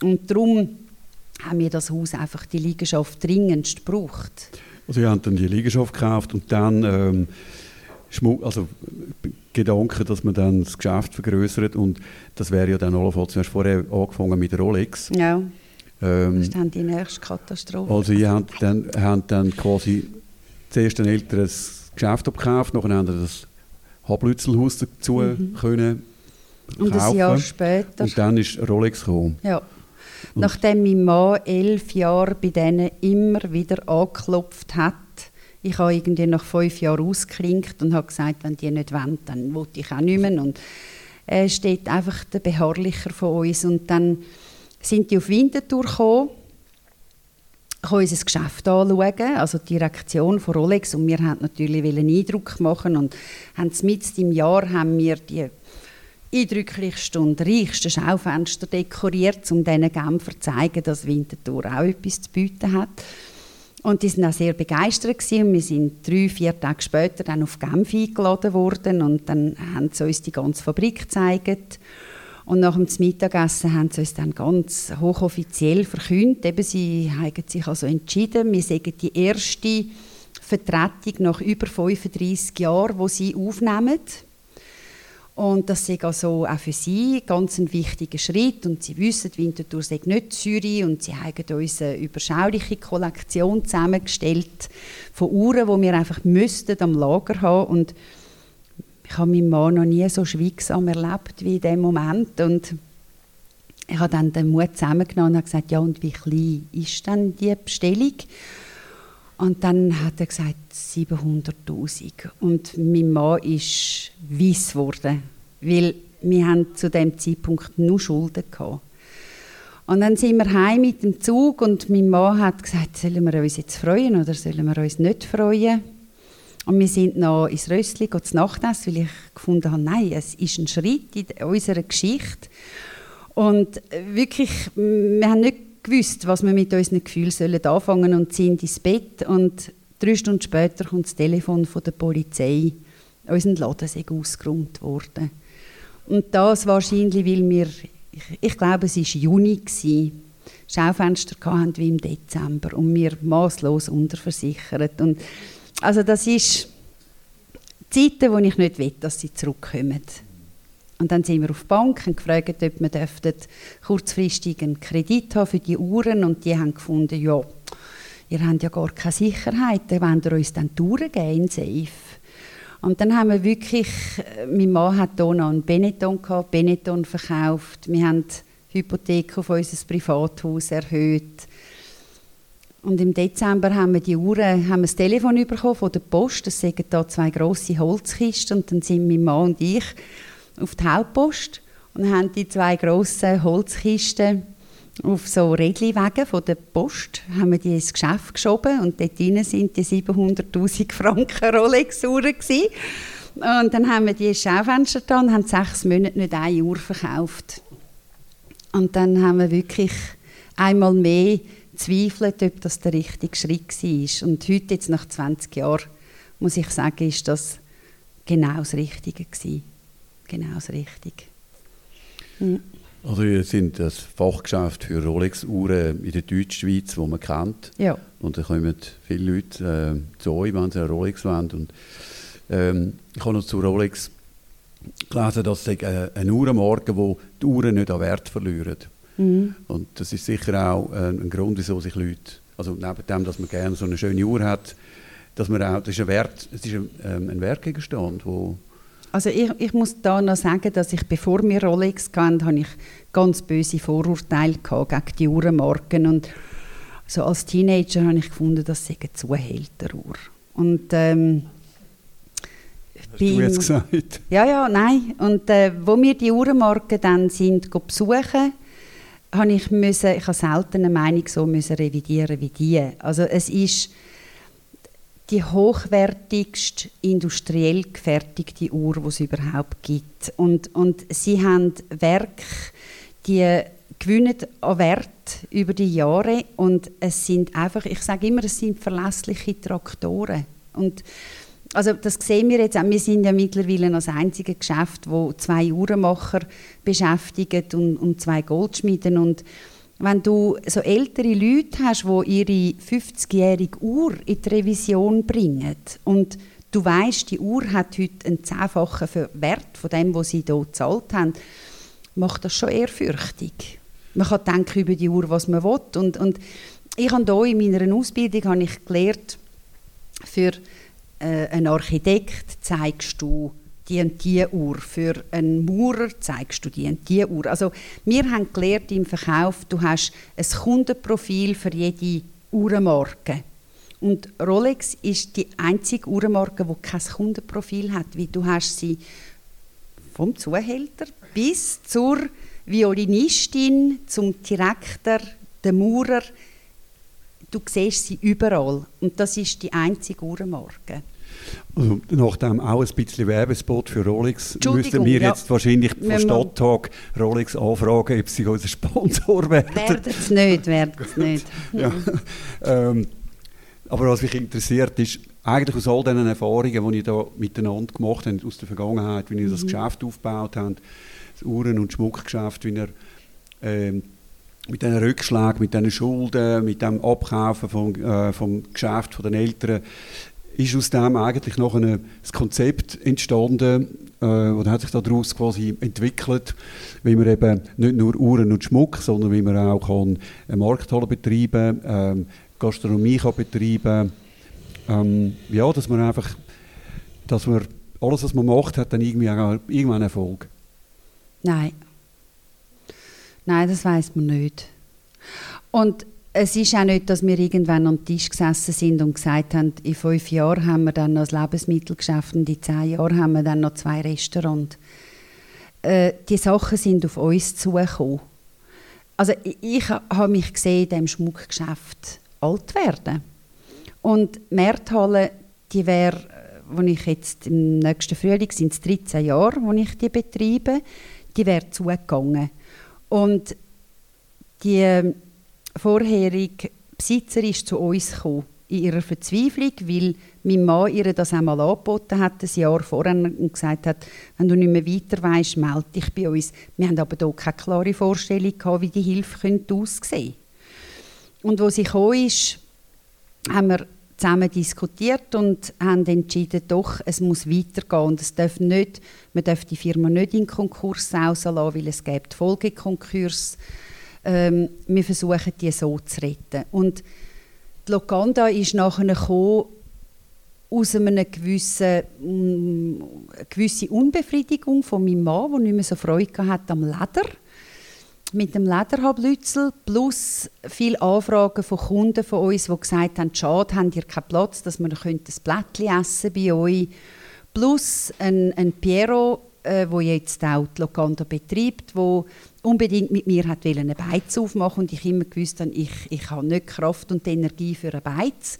Und darum haben wir das Haus einfach die Liegenschaft dringendst gebraucht. Also ihr habt dann die Liegenschaft gekauft und dann ähm, Schmuck, also Gedanken, dass man dann das Geschäft vergrößert und das wäre ja dann allenfalls, du hast vorher angefangen mit Rolex. Ja. Ähm, das ist dann die nächste Katastrophe. Also ihr habt dann, habt dann quasi zuerst ein älteres Geschäft abgekauft, nachher ihr das Hablützelhaus dazu mhm. können Und ein Jahr später. Und dann ist Rolex gekommen. Ja. Und Nachdem mein Mann elf Jahre bei denen immer wieder angeklopft hat, ich habe irgendwie nach fünf Jahren ausgeklinkt und habe gesagt, wenn die nicht wollen, dann will ich auch nicht mehr. Und er steht einfach der Beharrlicher von uns. Und dann sind die auf Winterthur gekommen, ich unser Geschäft anschauen, also die Direktion von Rolex. Und wir wollten natürlich einen Eindruck machen und haben mitten im Jahr haben wir die eindrücklichsten und reichsten Schaufenster dekoriert, um diesen Genfer zu zeigen, dass Winterthur auch etwas zu bieten hat. Und die waren auch sehr begeistert. Gewesen. Wir sind drei, vier Tage später dann auf Genf eingeladen worden und dann haben sie uns die ganze Fabrik gezeigt. Und nach dem Mittagessen haben sie uns dann ganz hochoffiziell verkündet, eben, sie haben sich also entschieden, wir sagen die erste Vertretung nach über 35 Jahren, wo sie aufnehmen. Und das ist also auch für sie ganz ein wichtiger Schritt. Und sie wissen, Winterthur sei nicht Zürich und sie haben uns eine überschauliche Kollektion zusammengestellt von Uhren, die wir einfach müssten am Lager haben und ich habe meinen Mann noch nie so schweigsam erlebt wie in dem Moment und ich habe dann den Mut zusammengenommen und habe gesagt, ja und wie klein ist dann die Bestellung? Und dann hat er gesagt, 700'000. Und mein Mann ist weiss geworden, weil wir haben zu dem Zeitpunkt nur Schulden gehabt. Und dann sind wir heim mit dem Zug und mein Mann hat gesagt, sollen wir uns jetzt freuen oder sollen wir uns nicht freuen? Und wir sind noch ins Röstli zu Nachtessen, weil ich gefunden habe, nein, es ist ein Schritt in unserer Geschichte. Und wirklich, wir haben nicht gewusst, was wir mit unseren Gefühlen sollen anfangen und sind ins Bett und drei Stunden später kommt das Telefon von der Polizei. Unser Laden sei ausgeräumt worden. Und das wahrscheinlich, weil wir, ich, ich glaube, es war Juni, gewesen, Schaufenster hatten wie im Dezember und wir maßlos unterversichert. Und also das ist Zeiten, wo ich nicht will, dass sie zurückkommen. Und dann sind wir auf die Bank und gefragt, ob wir kurzfristig einen Kredit haben für die Uhren und die haben gefunden, ja, ihr habt ja gar keine Sicherheit, dann wollt ihr uns dann die Uhren geben, safe. Und dann haben wir wirklich, äh, mein Mann hat hier noch einen Benetton gehabt, Benetton verkauft, wir haben die Hypothek auf unser Privathaus erhöht. Und im Dezember haben wir die Uhren, haben wir das Telefon bekommen von der Post, es sind da zwei grosse Holzkisten und dann sind mein Mann und ich auf die Hauptpost und haben die zwei grossen Holzkisten auf so Rädliwegen von der Post haben wir die ins Geschäft geschoben und dort drin sind die 700'000 Franken Rolex-Uhren Und dann haben wir die Schaufenster da und haben sechs Monate nicht eine Uhr verkauft. Und dann haben wir wirklich einmal mehr zweifelt, ob das der richtige Schritt war. Und heute, jetzt nach 20 Jahren, muss ich sagen, ist das genau das Richtige gewesen genau das Richtige. Mhm. Also wir sind das Fachgeschäft für Rolex-Uhren in der Deutschschweiz, das man kennt. Ja. Und da kommen viele Leute äh, zu euch, wenn sie eine Rolex wollen. Und, ähm, ich habe noch zu Rolex gelesen, dass es eine Uhrenmarke wo die Uhren nicht an Wert verlieren. Mhm. Und das ist sicher auch ein, ein Grund, wieso sich Leute, also neben dem, dass man gerne so eine schöne Uhr hat, dass man auch, das ist ein Wert, es ist ein, ähm, ein Wertgegenstand, wo also ich, ich, muss da noch sagen, dass ich, bevor wir Rolex hatten, habe ich ganz böse Vorurteile gegen die Uhrenmarken und so als Teenager habe ich gefunden, das sei eine Zuhälteruhr. Und ähm, Hast du jetzt gesagt? Ja, ja, nein. Und äh, wo wir die Uhrenmarken dann sind besuchen, habe ich müssen, ich habe selten eine Meinung so müssen revidieren wie die. Also es ist die hochwertigste industriell gefertigte Uhr, die es überhaupt gibt. Und, und sie haben Werk, die gewinnen an Wert über die Jahre und es sind einfach, ich sage immer, es sind verlässliche Traktoren und also das sehen wir jetzt auch. Wir sind ja mittlerweile das einzige Geschäft, wo zwei Uhrenmacher beschäftigt und, und zwei Goldschmieden und wenn du so ältere Leute hast, die ihre 50-jährige Uhr in die Revision bringen und du weißt, die Uhr hat heute einen zehnfachen Wert von dem, was sie hier gezahlt haben, macht das schon ehrfürchtig. Man kann denken über die Uhr, was man will. Und, und ich habe hier in meiner Ausbildung habe ich gelernt, für äh, einen Architekt zeigst du die und die Uhr. Für einen Maurer zeigst du die und die Uhr. Also wir haben gelernt im Verkauf, du hast ein Kundenprofil für jede Uhrenmarke. Und Rolex ist die einzige Uhrenmarke, die kein Kundenprofil hat, weil du hast sie vom Zuhälter bis zur Violinistin, zum Direktor, dem Maurer. Du siehst sie überall. Und das ist die einzige Uhrenmarke. Also, nachdem auch ein bisschen Werbespot für Rolex, müssten wir jetzt ja. wahrscheinlich von Stadttag Rolex anfragen, ob sie unser Sponsor werden. Werden es nicht, werden es nicht. ja. ähm, aber was mich interessiert ist, eigentlich aus all diesen Erfahrungen, die ich da miteinander gemacht habe, aus der Vergangenheit, wie ihr mhm. das Geschäft aufgebaut habt, das Uhren- und Schmuckgeschäft, wie ihr ähm, mit diesen Rückschlägen, mit diesen Schulden, mit dem Abkaufen vom, äh, vom Geschäft von den Eltern, ist aus dem eigentlich noch ein Konzept entstanden, äh, oder hat sich daraus quasi entwickelt, wie man eben nicht nur Uhren und Schmuck, sondern wie man auch kann eine Markthalle betreiben, ähm, Gastronomie kann betreiben, ähm, ja, dass man einfach, dass man alles, was man macht, hat dann irgendwie auch irgendwann Erfolg. Nein. Nein, das weiß man nicht. Und es ist auch nicht, dass wir irgendwann am Tisch gesessen sind und gesagt haben, in fünf Jahren haben wir dann noch das Lebensmittelgeschäft und in zehn Jahren haben wir dann noch zwei Restaurants. Äh, die Sachen sind auf uns zugekommen. Also ich, ich habe mich gesehen in diesem Schmuckgeschäft alt werden. Und Märthalle, die wäre, wo ich jetzt im nächsten Frühling, sind es 13 Jahre, wo ich die betreibe, die wäre zugegangen. Und die vorherige Besitzer ist zu uns gekommen, in ihrer Verzweiflung, weil mein Mann ihr das einmal angeboten hat, ein Jahr vorher, und gesagt hat, wenn du nicht mehr weiter weißt, melde dich bei uns. Wir haben aber hier keine klare Vorstellung gehabt, wie die Hilfe könnte aussehen Und wo sie gekommen ist, haben wir zusammen diskutiert und haben entschieden, doch, es muss weitergehen und es darf nicht, man darf die Firma nicht in Konkurs rauslassen, weil es gibt Folgekonkurs. Ähm, wir versuchen, die so zu retten. Und die Locanda ist nachher gekommen, aus einer gewissen, mm, eine gewisse Unbefriedigung von meinem Mann, der nicht mehr so Freude hatte am Leder mit dem Lederhablützel plus viele Anfragen von Kunden von uns, die gesagt haben, schade, habt ihr keinen Platz, dass wir ein Blättchen essen bei euch. Plus ein, ein Piero, äh, jetzt auch die Locanda betreibt, wo unbedingt mit mir hat eine Beiz aufmachen und ich immer gewusst habe, ich, ich habe nicht Kraft und Energie für eine Beiz.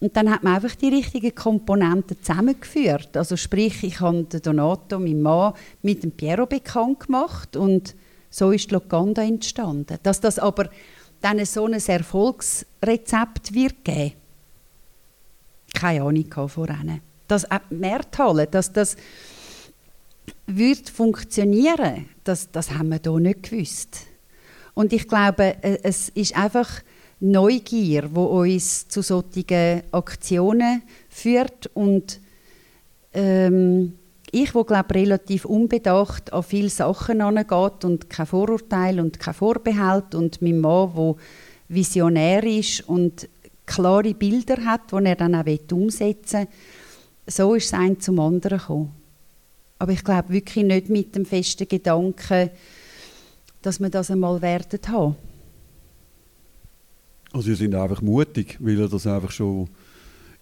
Und dann hat man einfach die richtigen Komponenten zusammengeführt. Also sprich, ich habe Donato, meinen Mann, mit dem Piero bekannt gemacht und so ist die Locanda entstanden. Dass das aber dann so ein Erfolgsrezept wird geben, keine Ahnung voran. Das Märthalle, dass das wird funktionieren, das, das haben wir hier nicht gewusst. Und ich glaube, äh, es ist einfach Neugier, wo uns zu solchen Aktionen führt und ähm, ich, wo glaube relativ unbedacht an viele Sachen angeht und kein Vorurteil und kein Vorbehalt und mein Mann, wo visionär ist und klare Bilder hat, die er dann auch umsetzen will, so ist es ein zum anderen gekommen. Aber ich glaube wirklich nicht mit dem festen Gedanken, dass wir das einmal werden haben. Also Sie sind einfach mutig, weil Sie das einfach schon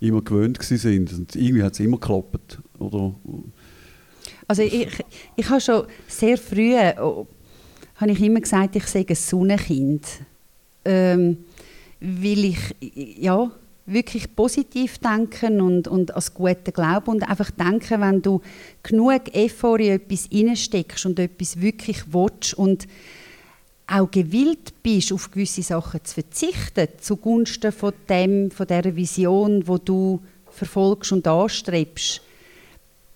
immer gewöhnt sind. Und irgendwie hat es immer geklappt, oder? Also ich, ich habe schon sehr früh, oh, habe ich immer gesagt, ich sei ein Sonnenkind. Ähm, weil ich ja, wirklich positiv denken und, und als guten Glauben und einfach denken, wenn du genug Effort in etwas reinsteckst und etwas wirklich willst und auch gewillt bist, auf gewisse Sachen zu verzichten, zugunsten von dem, von der Vision, wo du verfolgst und anstrebst,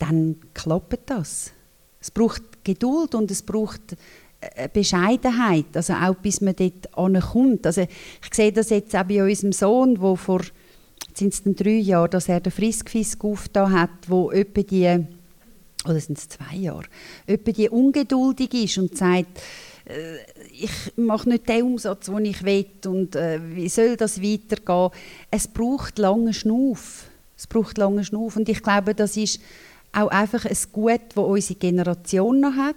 dann klappt das. Es braucht Geduld und es braucht äh, Bescheidenheit, also auch bis man dort ankommt. Also ich sehe das jetzt auch bei unserem Sohn, wo vor sind es drei Jahren, dass er den Friskfisk aufgetan hat, wo etwa die oder sind es zwei Jahre, etwa die ungeduldig ist und sagt, äh, ich mache nicht den Umsatz, den ich will und äh, wie soll das weitergehen? Es braucht lange Schnuff. Es braucht lange Schnuff und ich glaube, das ist auch einfach ein Gut, das unsere Generation noch hat,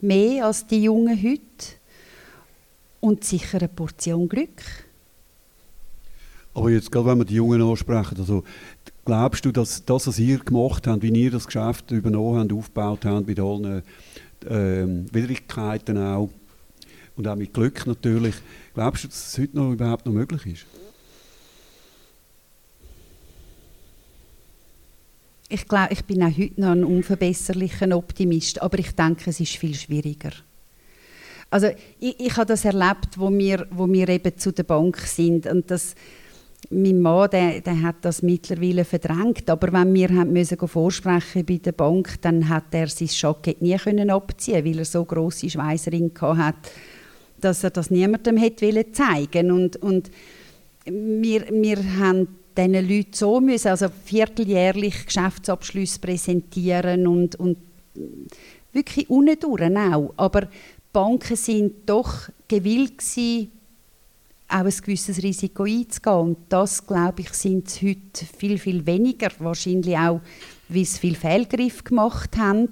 mehr als die Jungen heute und sicher eine Portion Glück. Aber jetzt gerade, wenn wir die Jungen ansprechen, also glaubst du, dass das, was ihr gemacht habt, wie ihr das Geschäft übernommen habt, aufgebaut habt, mit allen ähm, Widrigkeiten auch und auch mit Glück natürlich, glaubst du, dass es heute noch überhaupt noch möglich ist? Ich glaube, ich bin auch heute noch ein unverbesserlicher Optimist, aber ich denke, es ist viel schwieriger. Also ich, ich habe das erlebt, wo wir, wo wir eben zu der Bank sind und das, mein Mann, der, der hat das mittlerweile verdrängt, aber wenn wir haben müssen vorsprechen bei der Bank, dann hat er sein Jackett nie können abziehen, weil er so große Schweißring hat, dass er das niemandem hätte zeigen und und wir, wir haben diesen Leuten so müssen, also vierteljährlich Geschäftsabschlüsse präsentieren und, und wirklich unten durch auch. Aber Banken sind doch gewillt gewesen, auch ein gewisses Risiko einzugehen. Und das, glaube ich, sind es heute viel, viel weniger. Wahrscheinlich auch, weil sie viel Fehlgriff gemacht haben.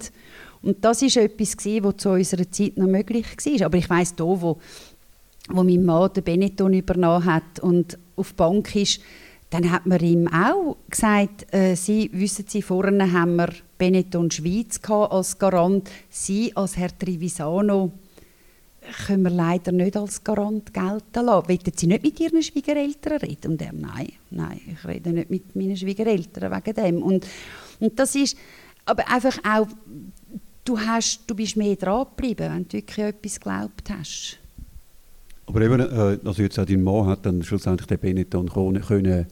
Und das ist etwas, was zu unserer Zeit noch möglich war. Aber ich weiss hier, wo, wo mein Mann den Benetton übernommen hat und auf die Bank ist, dann hat man ihm auch gesagt, äh, Sie wissen Sie, vorne haben wir Benetton Schweiz als Garant. Sie als Herr Trivisano können wir leider nicht als Garant gelten lassen. Wollen Sie nicht mit Ihren Schwiegereltern reden? Und er, nein, nein, ich rede nicht mit meinen Schwiegereltern wegen dem. Und, und das ist, aber einfach auch, du, hast, du bist mehr dran geblieben, wenn du wirklich etwas geglaubt hast. Aber eben, äh, also jetzt auch dein Mann hat dann schlussendlich den Benetton können,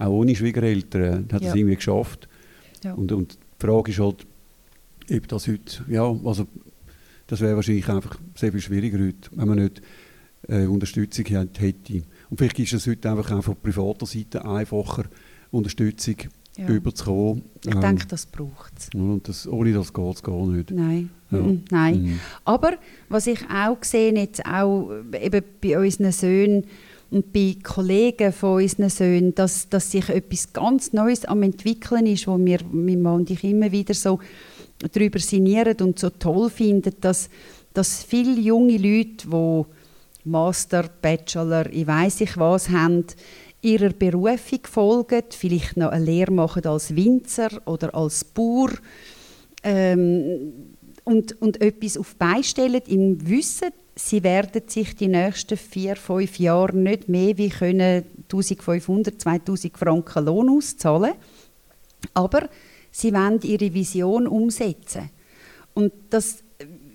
auch ohne Schwiegereltern, hat ja. es irgendwie geschafft. Ja. Und, und die Frage ist halt, ob das heute, ja, also das wäre wahrscheinlich einfach sehr viel schwieriger heute, wenn man nicht äh, Unterstützung hätte. Und vielleicht ist es heute einfach auch von privater Seite einfacher, Unterstützung ja. überzukommen. Ich ähm, denke, das braucht es. Und das, ohne das geht es gar nicht. Nein. Ja. Mhm. Nein. Mhm. Aber was ich auch sehe, jetzt auch eben bei unseren Söhnen bei Kollegen von unseren Söhnen, dass, dass sich etwas ganz Neues am entwickeln ist, wo wir, mein Mann und ich immer wieder so darüber sinnieren und so toll finden, dass, dass viele junge Leute, die Master, Bachelor, ich weiß nicht was haben, ihrer Berufung folgen, vielleicht noch eine Lehre machen als Winzer oder als Bauer ähm, und, und etwas auf beistellen im Wissen, sie werden sich die nächsten vier, fünf Jahre nicht mehr wie können 1500, 2000 Franken Lohn auszahlen, aber sie wollen ihre Vision umsetzen. Und das,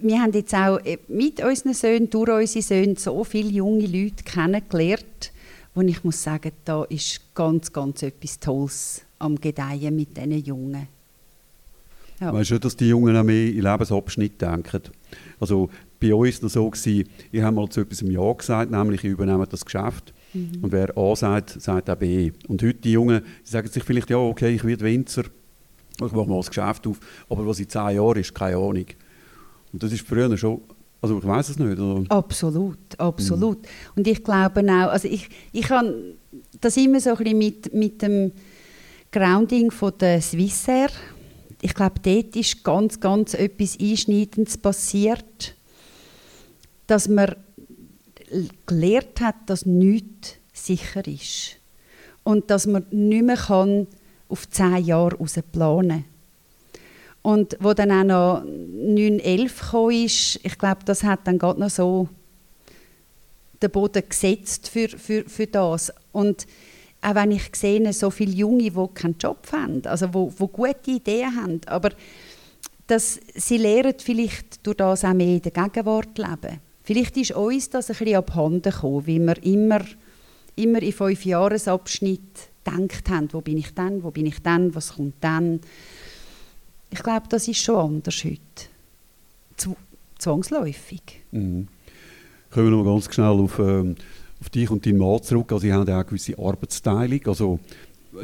wir haben jetzt auch mit unseren Söhnen, durch unsere Söhne, so viele junge Leute kennengelernt, wo ich muss sagen, da ist ganz, ganz etwas Tolles am Gedeihen mit diesen Jungen. Ja. Weißt du, dass die Jungen auch mehr in Lebensabschnitt denken? Also bei uns noch so gewesen, ich habe mal zu etwas im Ja gesagt, nämlich ich übernehme das Geschäft. Mhm. Und wer A sagt, sagt auch B. Und heute die Jungen, die sagen sich vielleicht, ja okay, ich werde Winzer, ich mache mal das Geschäft auf, aber was in zehn Jahren ist, keine Ahnung. Und das ist früher schon also ich weiß es nicht. Oder? Absolut, absolut. Mhm. Und ich glaube auch, also ich, ich habe das immer so ein bisschen mit, mit dem Grounding von der Swissair. Ich glaube, dort ist ganz, ganz etwas Einschneidendes passiert, dass man gelernt hat, dass nichts sicher ist. Und dass man nicht mehr kann auf zehn Jahre planen kann. Und wo dann auch noch 9, 11 kam, ist, ich glaube, das hat dann gerade noch so den Boden gesetzt für, für, für das. Und auch wenn ich sehe, so viele Junge, die keinen Job haben, also wo, wo gute Ideen haben, aber dass sie lernen vielleicht durch das auch mehr in der Gegenwart leben. Vielleicht ist uns das ein bisschen abhanden gekommen, weil wir immer, immer in fünf Jahresabschnitt gedacht haben, wo bin ich dann, wo bin ich dann, was kommt dann. Ich glaube, das ist schon anders heute. Zwangsläufig. Mhm. Kommen wir noch ganz schnell auf, ähm, auf dich und deinen Mann zurück. Also, Sie haben auch eine gewisse Arbeitsteilung. Also,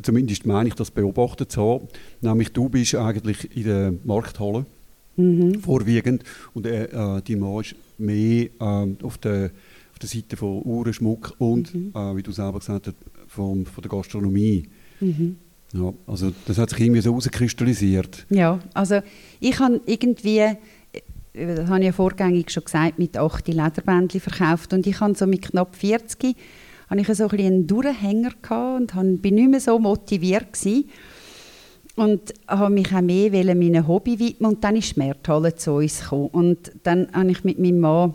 zumindest meine ich, das beobachtet zu haben. Nämlich, du bist eigentlich in der Markthalle mhm. vorwiegend und äh, äh, dein Mann ist mehr äh, auf, der, auf der Seite von Uhren, Schmuck und, mhm. äh, wie du selber gesagt hast, von, von der Gastronomie. Mhm. Ja, also das hat sich irgendwie so herauskristallisiert. Ja, also ich habe irgendwie, äh, das habe ich ja vorgängig schon gesagt, mit 8 Lederbändchen verkauft und ich habe so mit knapp 40 habe ich so ein einen Durchhänger gehabt und bin nicht mehr so motiviert gewesen und habe mich auch mehr meinem Hobby widmen und dann ist die Märthalle zu uns gekommen. und dann habe ich mit meinem Mann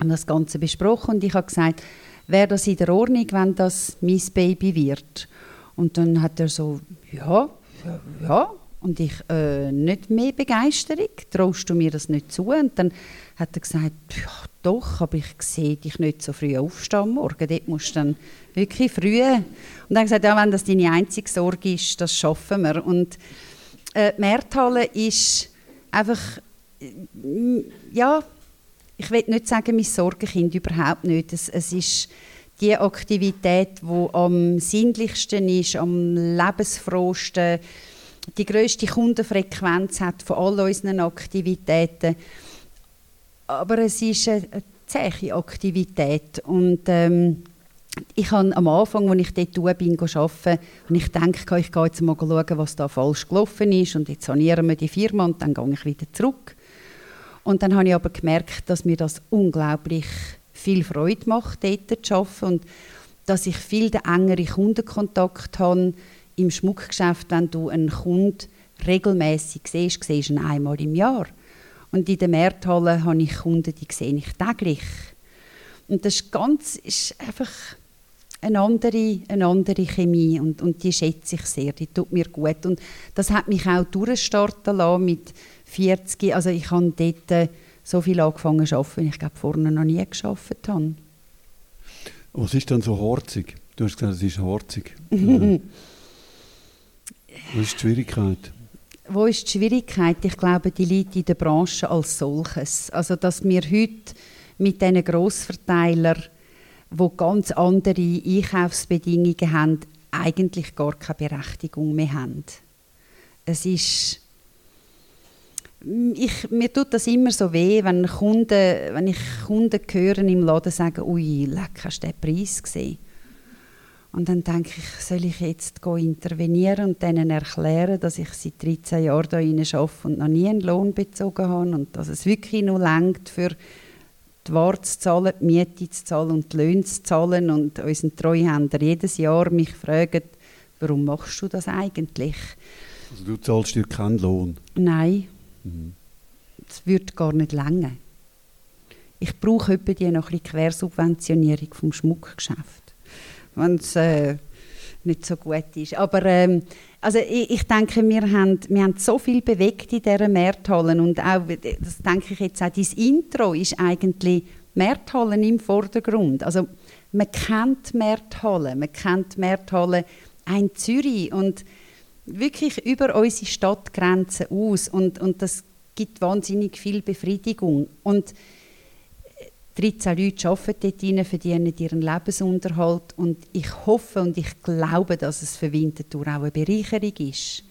das Ganze besprochen und ich habe gesagt, wäre das in der Ordnung, wenn das mein Baby wird? Und dann hat er so, ja, ja, ja. Und ich, äh, nicht mehr Begeisterung, traust du mir das nicht zu? Und dann hat er gesagt, ja, doch, aber ich sehe dich nicht so früh aufstehen Morgen, dort musst du dann wirklich früh. Und dann gesagt, ja, wenn das deine einzige Sorge ist, das schaffen wir. Und äh, die Märthalle ist einfach, äh, ja, ich will nicht sagen, mein Sorgenkind, überhaupt nicht. Es, es ist die Aktivität, die am sinnlichsten ist, am lebensfrohsten, die größte Kundenfrequenz hat von all unseren Aktivitäten. Aber es ist eine, zähe Aktivität und ähm, ich habe am Anfang, als ich dort bin, arbeiten, und ich denke, ich gehe jetzt mal schauen, was da falsch gelaufen ist und jetzt sanieren wir die Firma und dann gehe ich wieder zurück. Und dann habe ich aber gemerkt, dass mir das unglaublich viel Freude macht, dort zu arbeiten und dass ich viel den engeren Kundenkontakt habe im Schmuckgeschäft, wenn du einen Kunden regelmäßig siehst, siehst du ihn einmal im Jahr. Und in der Märthalle habe ich Kunden, die sehe ich täglich. Und das ist ganz, ist einfach eine andere, eine andere Chemie und, und die schätze ich sehr, die tut mir gut. Und das hat mich auch durchstarten lassen mit 40, also ich habe dort äh, so viel angefangen zu arbeiten, wie ich glaube vorne noch nie geschafft habe. Was ist denn so harzig? Du hast gesagt, es ist harzig. Was ist die Schwierigkeit? Wo ist die Schwierigkeit? Ich glaube, die liegt in der Branche als solches. Also, dass wir heute mit diesen Grossverteilern, die ganz andere Einkaufsbedingungen haben, eigentlich gar keine Berechtigung mehr haben. Es ist ich, mir tut das immer so weh, wenn, Kunden, wenn ich Kunden höre im Laden sagen, ui, leck, hast du den Preis gesehen? Und dann denke ich, soll ich jetzt intervenieren und denen erklären, dass ich seit 13 Jahren hier arbeite und noch nie einen Lohn bezogen habe und dass es wirklich nur längt für die Ware zu zahlen, die Miete zu zahlen und die Löhne zu zahlen und unseren Treuhänder jedes Jahr mich fragen, warum machst du das eigentlich? Also du zahlst dir keinen Lohn? Nein. Mhm. Das würde gar nicht länger. Ich brauche etwa die noch ein bisschen Quersubventionierung vom Schmuckgeschäft wenn es äh, nicht so gut ist. Aber ähm, also ich, ich, denke, wir haben, wir haben so viel bewegt in dieser Märthalle und auch, das denke ich jetzt auch, dein Intro ist eigentlich Märthallen im Vordergrund. Also man kennt Märthalle, man kennt Märthalle ein Zürich und wirklich über unsere Stadtgrenzen aus und, und das gibt wahnsinnig viel Befriedigung und 13 Leute arbeiten dort rein, verdienen ihren Lebensunterhalt und ich hoffe und ich glaube, dass es für Winterthur auch eine Bereicherung ist.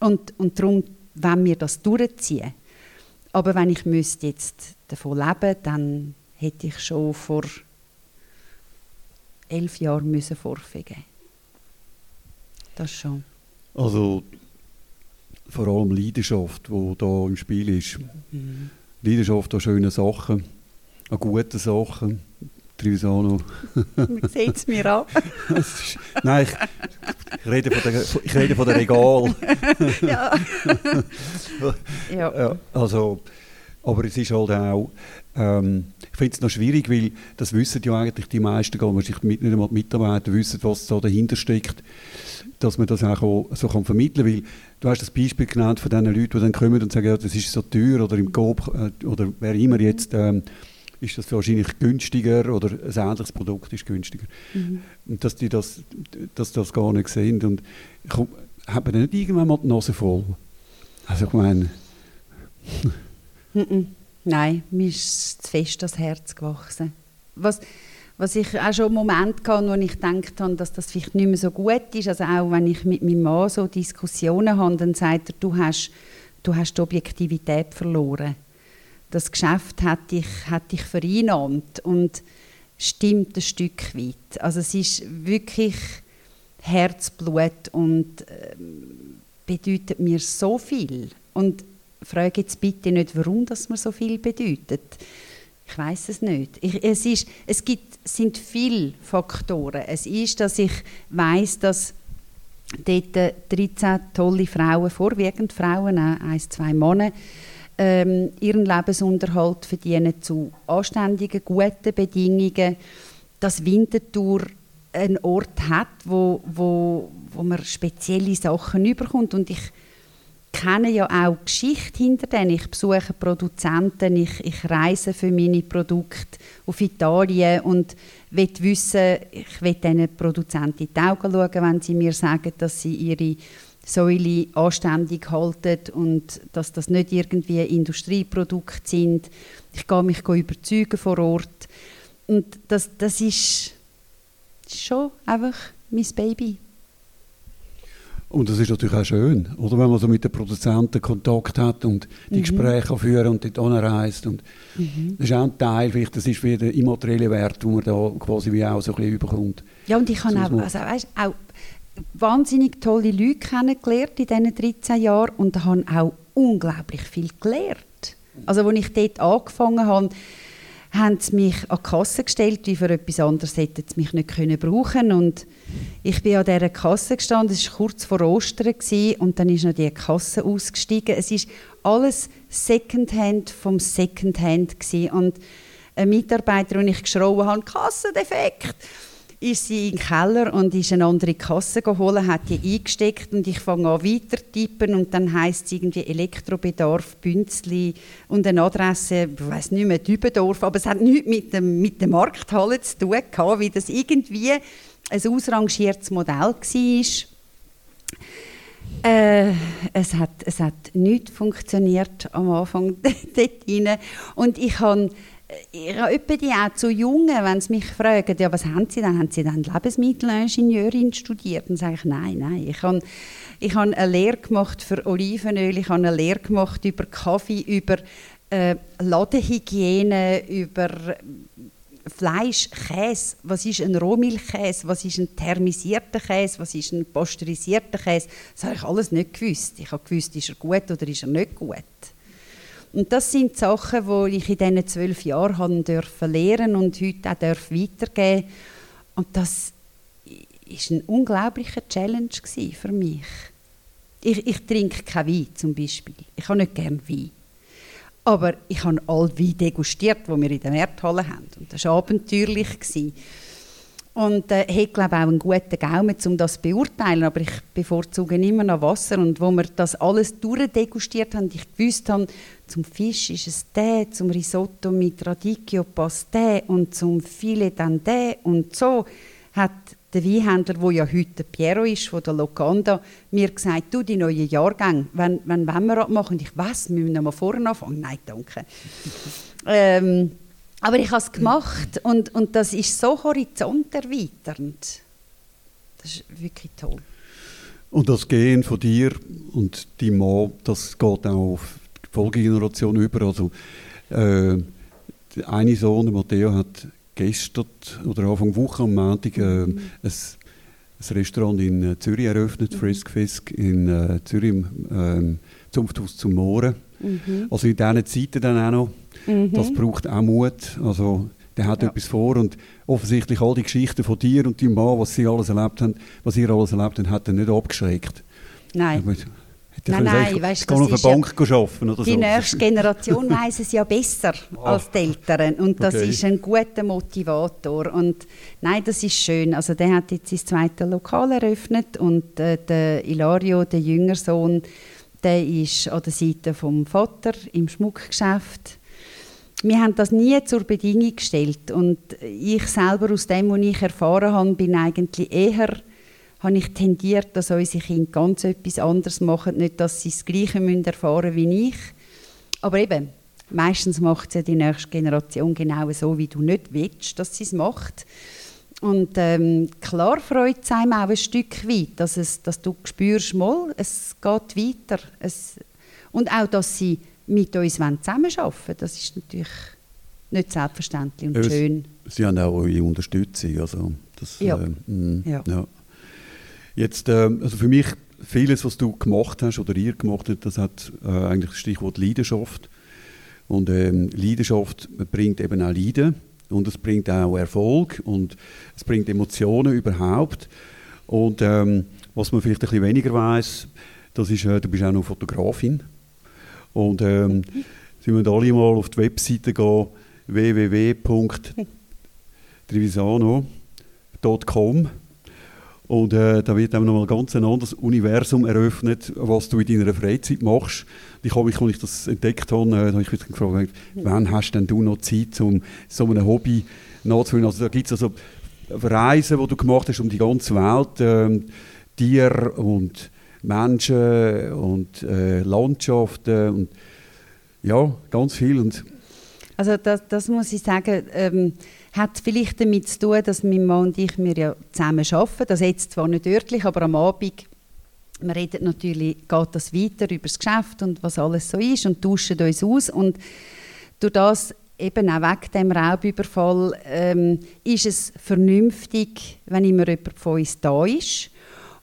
Und, und darum wenn wir das durchziehen. Aber wenn ich müsste jetzt davon leben dann hätte ich schon vor elf Jahren müssen vorfegen Das schon. Also vor allem Leidenschaft, die da im Spiel ist. Mhm. Leidenschaft an schönen Sachen an guten Sachen. Trevisano. Man sieht es mir an. Nein, ich, ich, rede von der, ich rede von der Regal. ja. ja. Also, aber es ist halt auch, ähm, ich finde es noch schwierig, weil das wissen ja eigentlich die meisten, wahrscheinlich nicht einmal die Mitarbeiter wissen, was da dahinter steckt, dass man das auch so kann vermitteln kann. Weil du hast das Beispiel genannt von den Leuten, die dann kommen und sagen, ja, das ist so teuer oder im Coop äh, oder wer immer jetzt ähm, ist das wahrscheinlich günstiger oder ein ähnliches Produkt ist günstiger. Mhm. Dass die das, dass das gar nicht sehen. Und ich habe nicht irgendwann mal die Nase voll. Also ich meine... Nein, mir ist zu fest das Herz gewachsen. Was, was ich auch schon Momente hatte, wo ich gedacht habe, dass das vielleicht nicht mehr so gut ist. Also auch wenn ich mit meinem Mann so Diskussionen habe, dann sagt er, du hast, du hast die Objektivität verloren. Das Geschäft hat dich, hat dich vereinnahmt und stimmt ein Stück weit. Also es ist wirklich Herzblut und äh, bedeutet mir so viel. Und frage jetzt bitte nicht, warum das mir so viel bedeutet. Ich weiß es nicht. Ich, es, ist, es gibt, sind viele Faktoren. Es ist, dass ich weiß, dass dort 13 tolle Frauen, vorwiegend Frauen, auch ein, zwei Männer, ähm, ihren Lebensunterhalt verdienen zu anständigen, guten Bedingungen. Dass Winterthur einen Ort hat, wo, wo, wo man spezielle Sachen überkommt. Und ich kenne ja auch die Geschichte hinter denen. Ich besuche Produzenten, ich, ich reise für meine Produkte auf Italien und will wissen, ich will diesen Produzenten in die Augen schauen, wenn sie mir sagen, dass sie ihre Säule anständig halten und dass das nicht irgendwie Industrieprodukte sind. Ich gehe mich überzeugen vor Ort. Und das, das ist schon einfach mein Baby. Und das ist natürlich auch schön, oder? wenn man so mit den Produzenten Kontakt hat und die mhm. Gespräche führen und dort reist. Und mhm. Das ist auch ein Teil, vielleicht, das ist wie der immaterielle Wert, den man da quasi wie auch so ein bisschen überkommt. Ja, und ich habe auch, also, weißt, auch wahnsinnig tolle Leute kennengelernt in diesen 13 Jahren und habe auch unglaublich viel gelernt. Also als ich dort angefangen habe, haben sie mich an die Kasse gestellt, wie für etwas anderes hätten sie mich nicht brauchen und ich bin an dieser Kasse gestanden, es war kurz vor Ostern und dann ist noch die Kasse ausgestiegen. Es ist alles Secondhand vom Secondhand gewesen. und eine Mitarbeiterin, die ich geschrien habe, Kassendefekt, ist sie in den Keller und ist eine andere Kasse geholt, hat die eingesteckt und ich fange an weiter tippen und dann heißt es irgendwie Elektrobedarf, Bünzli und eine Adresse, ich weiß nicht mehr, Dübendorf, aber es hat nichts mit, dem, mit der Markthalle zu tun gehabt, wie das irgendwie ein ausrangiertes Modell war. Äh, es, hat, es hat nicht funktioniert am Anfang dort rein. Und ich habe ich habe die auch zu Jungen, wenn sie mich fragen, ja, was haben sie dann? Haben sie dann Lebensmittelingenieurin studiert? Dann sage ich, nein, nein. Ich habe, ich habe eine Lehre gemacht für Olivenöl, ich habe eine Lehre gemacht über Kaffee, über äh, Ladenhygiene, über Fleisch, Käse. Was ist ein Rohmilchkäse? Was ist ein thermisierter Käse? Was ist ein pasteurisierter Käse? Das habe ich alles nicht gewusst. Ich habe gewusst, ist er gut oder ist er nicht gut. Und das sind Sachen, die ich in diesen zwölf Jahren haben dürfen lernen und heute auch weitergeben Und das war ein unglaublicher Challenge für mich. Ich, ich trinke kein Wein zum Beispiel. Ich habe nicht gerne Wein. Aber ich habe all Wein degustiert, die wir in der Werthalle haben. Und das war abenteuerlich. Und äh, ich glaube auch einen guten Gaumen, um das zu beurteilen. Aber ich bevorzuge immer noch Wasser. Und wo wir das alles durchdegustiert haben, ich gewusst habe, zum Fisch ist es der, zum Risotto mit Radicchio passt der und zum Filet dann der. Und so hat der Weinhändler, der ja heute Piero ist, von der Locanda, mir gesagt, du, die neuen Jahrgänge, wenn, wenn, wenn wir abmachen, ich weiß, wir müssen noch mal vorne anfangen. Nein, danke. ähm, aber ich habe es gemacht und, und das ist so horizonterweiternd. Das ist wirklich toll. Und das Gehen von dir und deinem Mann, das geht auch auf die Folgegeneration über. Also, äh, der eine Sohn, Matteo, hat gestern oder Anfang Woche am Montag äh, mhm. ein, ein, Restaurant in äh, Zürich eröffnet, mhm. Frisk Fisk in äh, Zürich im äh, Zunfthaus zum Mooren. Mhm. Also in diesen Zeiten dann auch noch Mhm. Das braucht auch Mut. Also, der hat ja. etwas vor und offensichtlich all die Geschichten von dir und deinem Mann, was sie alles erlebt haben, was ihr alles erlebt habt, hat er nicht abgeschreckt. Nein. Nein, nein, weißt, du, auf eine Bank ja, arbeiten oder Die so. nächste Generation weiß es ja besser ah. als die Eltern und das okay. ist ein guter Motivator und nein, das ist schön. Also der hat jetzt sein zweites Lokal eröffnet und äh, der Ilario, der jüngere Sohn, der ist an der Seite vom Vater im Schmuckgeschäft wir haben das nie zur Bedingung gestellt und ich selber aus dem, was ich erfahren habe, bin eigentlich eher habe ich tendiert, dass unsere Kinder ganz etwas anderes machen, nicht, dass sie das Gleiche müssen erfahren wie ich. Aber eben, meistens macht ja die nächste Generation genau so, wie du nicht willst, dass sie es macht. Und ähm, klar freut es einem auch ein Stück weit, dass, es, dass du spürst, mal, es geht weiter. Es, und auch, dass sie mit uns zusammenarbeiten wollen. Das ist natürlich nicht selbstverständlich und ja, schön. Sie haben auch eure Unterstützung. Also das, ja. Äh, mh, ja. ja. Jetzt, äh, also für mich, vieles, was du gemacht hast oder ihr gemacht habt, das hat äh, eigentlich das Stichwort Leidenschaft. Und ähm, Leidenschaft bringt eben auch Leiden und es bringt auch Erfolg und es bringt Emotionen überhaupt. Und ähm, was man vielleicht ein bisschen weniger weiß, das ist, äh, du bist auch noch Fotografin. Und ähm, Sie müssen alle mal auf die Webseite gehen, www.trevisano.com und äh, da wird auch noch mal ganz ein anderes Universum eröffnet, was du in deiner Freizeit machst. Ich habe als ich das entdeckt habe, äh, habe ich mich gefragt, wann hast denn du noch Zeit, um so einem Hobby nachzuführen? Also da gibt es also Reisen, die du gemacht hast um die ganze Welt, äh, Tiere und Menschen und äh, Landschaften und ja, ganz viel. Und also das, das muss ich sagen, ähm, hat vielleicht damit zu tun, dass mein Mann und ich wir ja zusammen arbeiten. Das jetzt zwar nicht örtlich, aber am Abend wir reden natürlich, geht das weiter über das Geschäft und was alles so ist und tauschen uns aus. Und durch das, eben auch wegen dem Raubüberfall, ähm, ist es vernünftig, wenn immer jemand von uns da ist.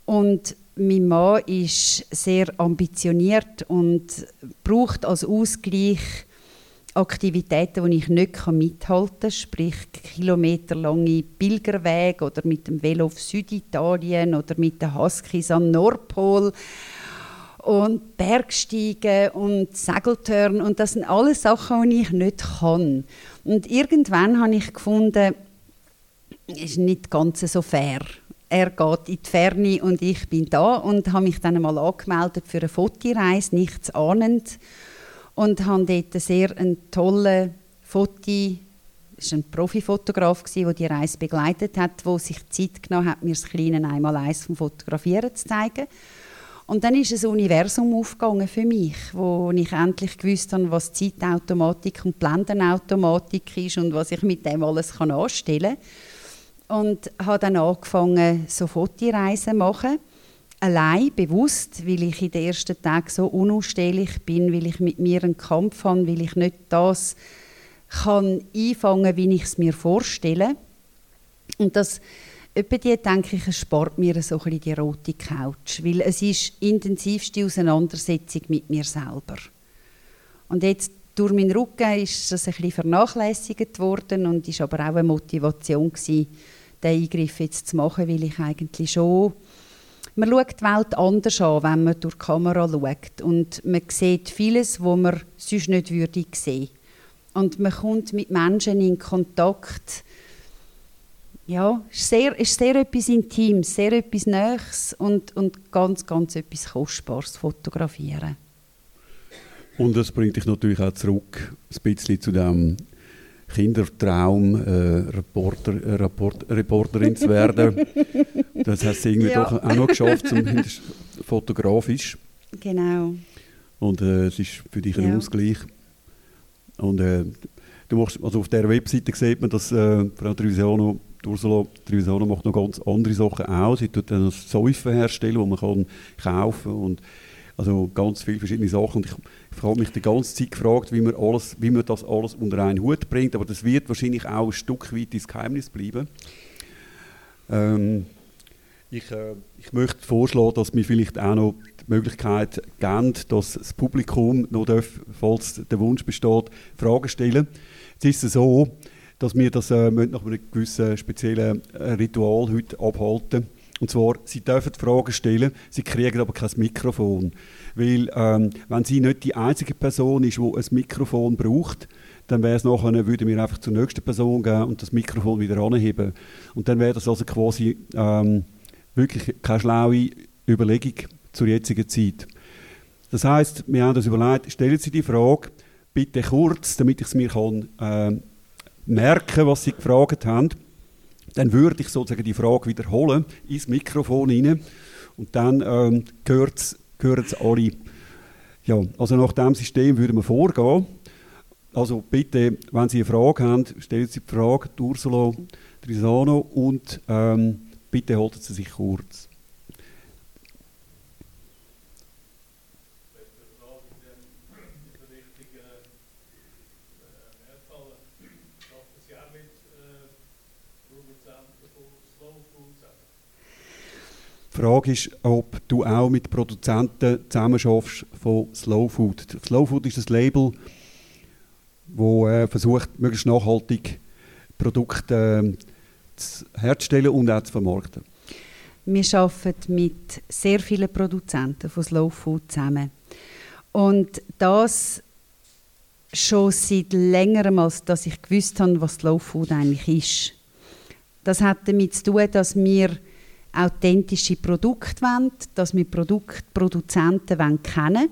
Und mein Mann ist sehr ambitioniert und braucht als Ausgleich Aktivitäten, die ich nicht mithalten kann, sprich kilometerlange Pilgerwege oder mit dem Velo auf Süditalien oder mit den Huskies am Nordpol und Bergsteigen und Segeltörn. Und das sind alles Sachen, die ich nicht kann. Und irgendwann habe ich gefunden, es ist nicht ganz so fair. Er geht in die Ferne und ich bin da und habe mich dann einmal angemeldet für eine Fotoreise, nichts ahnend und habe dort einen sehr einen tollen Foti war ein Profifotograf, der die Reise begleitet hat, der sich Zeit genommen hat, mir das kleine einmal eins vom Fotografieren zu zeigen. Und dann ist ein Universum aufgegangen für mich, wo ich endlich gewusst habe, was Zeitautomatik und Blendenautomatik ist und was ich mit dem alles anstellen kann und habe dann angefangen, so Fotoreisen zu machen. Allein, bewusst, weil ich in den ersten Tagen so unausstehlich bin, weil ich mit mir einen Kampf habe, weil ich nicht das kann einfangen, wie ich es mir vorstelle. Und das, etwa die denke ich, es spart mir so ein die rote Couch, weil es ist intensivste Auseinandersetzung mit mir selber. Und jetzt durch meinen Rücken ist das ein vernachlässigt worden und ist aber auch eine Motivation gewesen, den Eingriff jetzt zu machen, weil ich eigentlich schon man schaut die Welt anders an, wenn man durch die Kamera schaut. Und man sieht vieles, was man sonst nicht würde sehen. Und man kommt mit Menschen in Kontakt. Ja, es ist sehr, ist sehr etwas Intimes, sehr etwas Nächstes und, und ganz, ganz etwas Kostbares fotografieren. Und das bringt dich natürlich auch zurück, ein bisschen zu dem Kindertraum, äh, äh, Report, Reporterin zu werden. das hast du irgendwie ja. doch auch noch geschafft, zumindest fotografisch. Genau. Und äh, es ist für dich ein ja. Ausgleich. Und äh, du machst, also auf der Webseite sieht man, dass äh, Frau Trevisano, Ursula Trevisano macht noch ganz andere Sachen auch. Sie tut dann Säufen herstellen, die man kann kaufen kann. Also ganz viele verschiedene Sachen. Und ich habe mich die ganze Zeit gefragt, wie man, alles, wie man das alles unter einen Hut bringt. Aber das wird wahrscheinlich auch ein Stück weit ins Geheimnis bleiben. Ähm, ich, äh, ich möchte vorschlagen, dass wir vielleicht auch noch die Möglichkeit geben, dass das Publikum noch darf, falls der Wunsch besteht, Fragen stellen. Jetzt ist es so, dass wir das äh, nach einem gewissen speziellen äh, Ritual heute abhalten und zwar, Sie dürfen Fragen stellen, Sie kriegen aber kein Mikrofon. Weil, ähm, wenn Sie nicht die einzige Person ist, die ein Mikrofon braucht, dann wäre es nachher, würden wir einfach zur nächsten Person gehen und das Mikrofon wieder anheben. Und dann wäre das also quasi ähm, wirklich keine schlaue Überlegung zur jetzigen Zeit. Das heißt, wir haben uns überlegt, stellen Sie die Frage, bitte kurz, damit ich es mir kann, äh, merken was Sie gefragt haben. Dann würde ich sozusagen die Frage wiederholen ins Mikrofon hinein und dann ähm, hören es alle. Ja, also nach diesem System würden wir vorgehen. Also bitte, wenn Sie eine Frage haben, stellen Sie die Frage, Ursula Trisano, und ähm, bitte halten Sie sich kurz. Die Frage ist, ob du auch mit Produzenten zusammenarbeitest von Slow Food. Slow Food ist ein Label, das äh, versucht, möglichst nachhaltig Produkte äh, zu herzustellen und auch zu vermarkten. Wir arbeiten mit sehr vielen Produzenten von Slow Food zusammen. Und das schon seit längerem, als dass ich gewusst habe, was Slow Food eigentlich ist. Das hat damit zu tun, dass wir authentische Produkte wollen, dass wir Produktproduzenten wollen kennen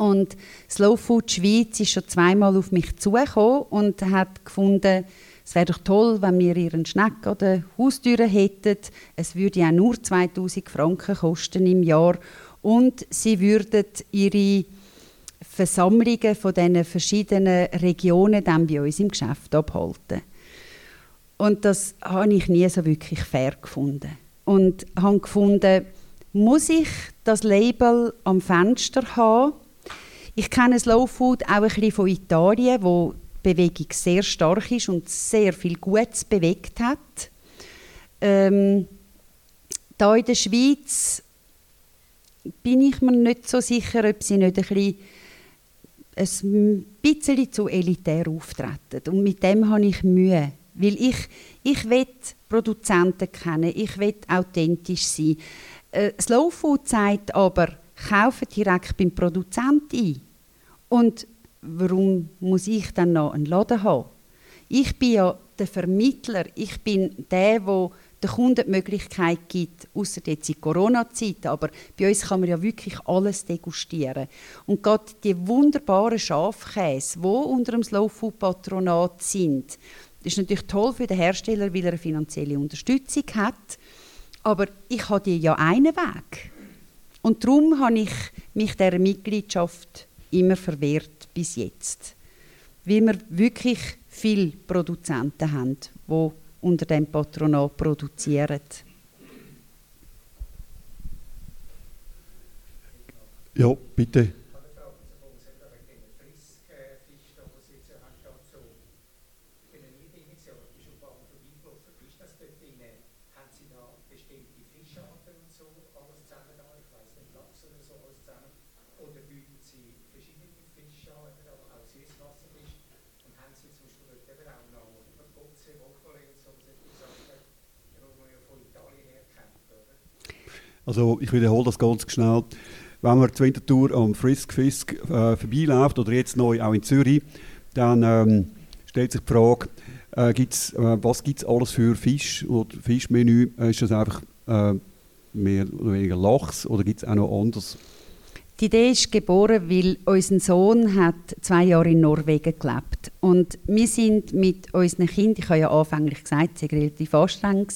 und Slow Food Schweiz ist schon zweimal auf mich zugekommen und hat gefunden, es wäre doch toll, wenn wir ihren Schneck an der Haustür hätten. Es würde ja nur 2000 Franken kosten im Jahr und sie würden ihre Versammlungen von diesen verschiedenen Regionen dann bei uns im Geschäft abhalten. Und das habe ich nie so wirklich fair gefunden und habe gefunden, muss ich das Label am Fenster haben? Ich kenne Slow Food auch ein bisschen von Italien, wo die Bewegung sehr stark ist und sehr viel Gutes bewegt hat. Ähm, da in der Schweiz bin ich mir nicht so sicher, ob sie nicht ein bisschen, ein bisschen zu elitär auftreten. Und mit dem habe ich Mühe. Weil ich, ich will Produzenten kennen, ich will authentisch sein. Äh, Slow Food sagt aber, kaufe direkt beim Produzenten ein. Und warum muss ich dann noch einen Laden haben? Ich bin ja der Vermittler, ich bin der, der den Kunden die Möglichkeit gibt, außer jetzt in Corona-Zeit, aber bei uns kann man ja wirklich alles degustieren. Und gerade die wunderbaren Schafkäse, die unter dem Slow Food Patronat sind, das ist natürlich toll für den Hersteller, weil er eine finanzielle Unterstützung hat. Aber ich habe ja einen Weg. Und darum habe ich mich dieser Mitgliedschaft immer verwehrt bis jetzt. Weil wir wirklich viele Produzenten haben, die unter dem Patronat produzieren. Ja, bitte. Also ich wiederhole das ganz schnell. Wenn man die Wintertour am Frisk Fisk äh, vorbeiläuft oder jetzt neu auch in Zürich, dann ähm, stellt sich die Frage, äh, gibt's, äh, was gibt es alles für Fisch oder Fischmenü? Äh, ist das einfach äh, mehr oder weniger Lachs oder gibt es auch noch anderes? Die Idee ist geboren, weil unser Sohn hat zwei Jahre in Norwegen gelebt. Und wir sind mit unseren Kindern, ich habe ja anfänglich gesagt, sie waren relativ anstrengend,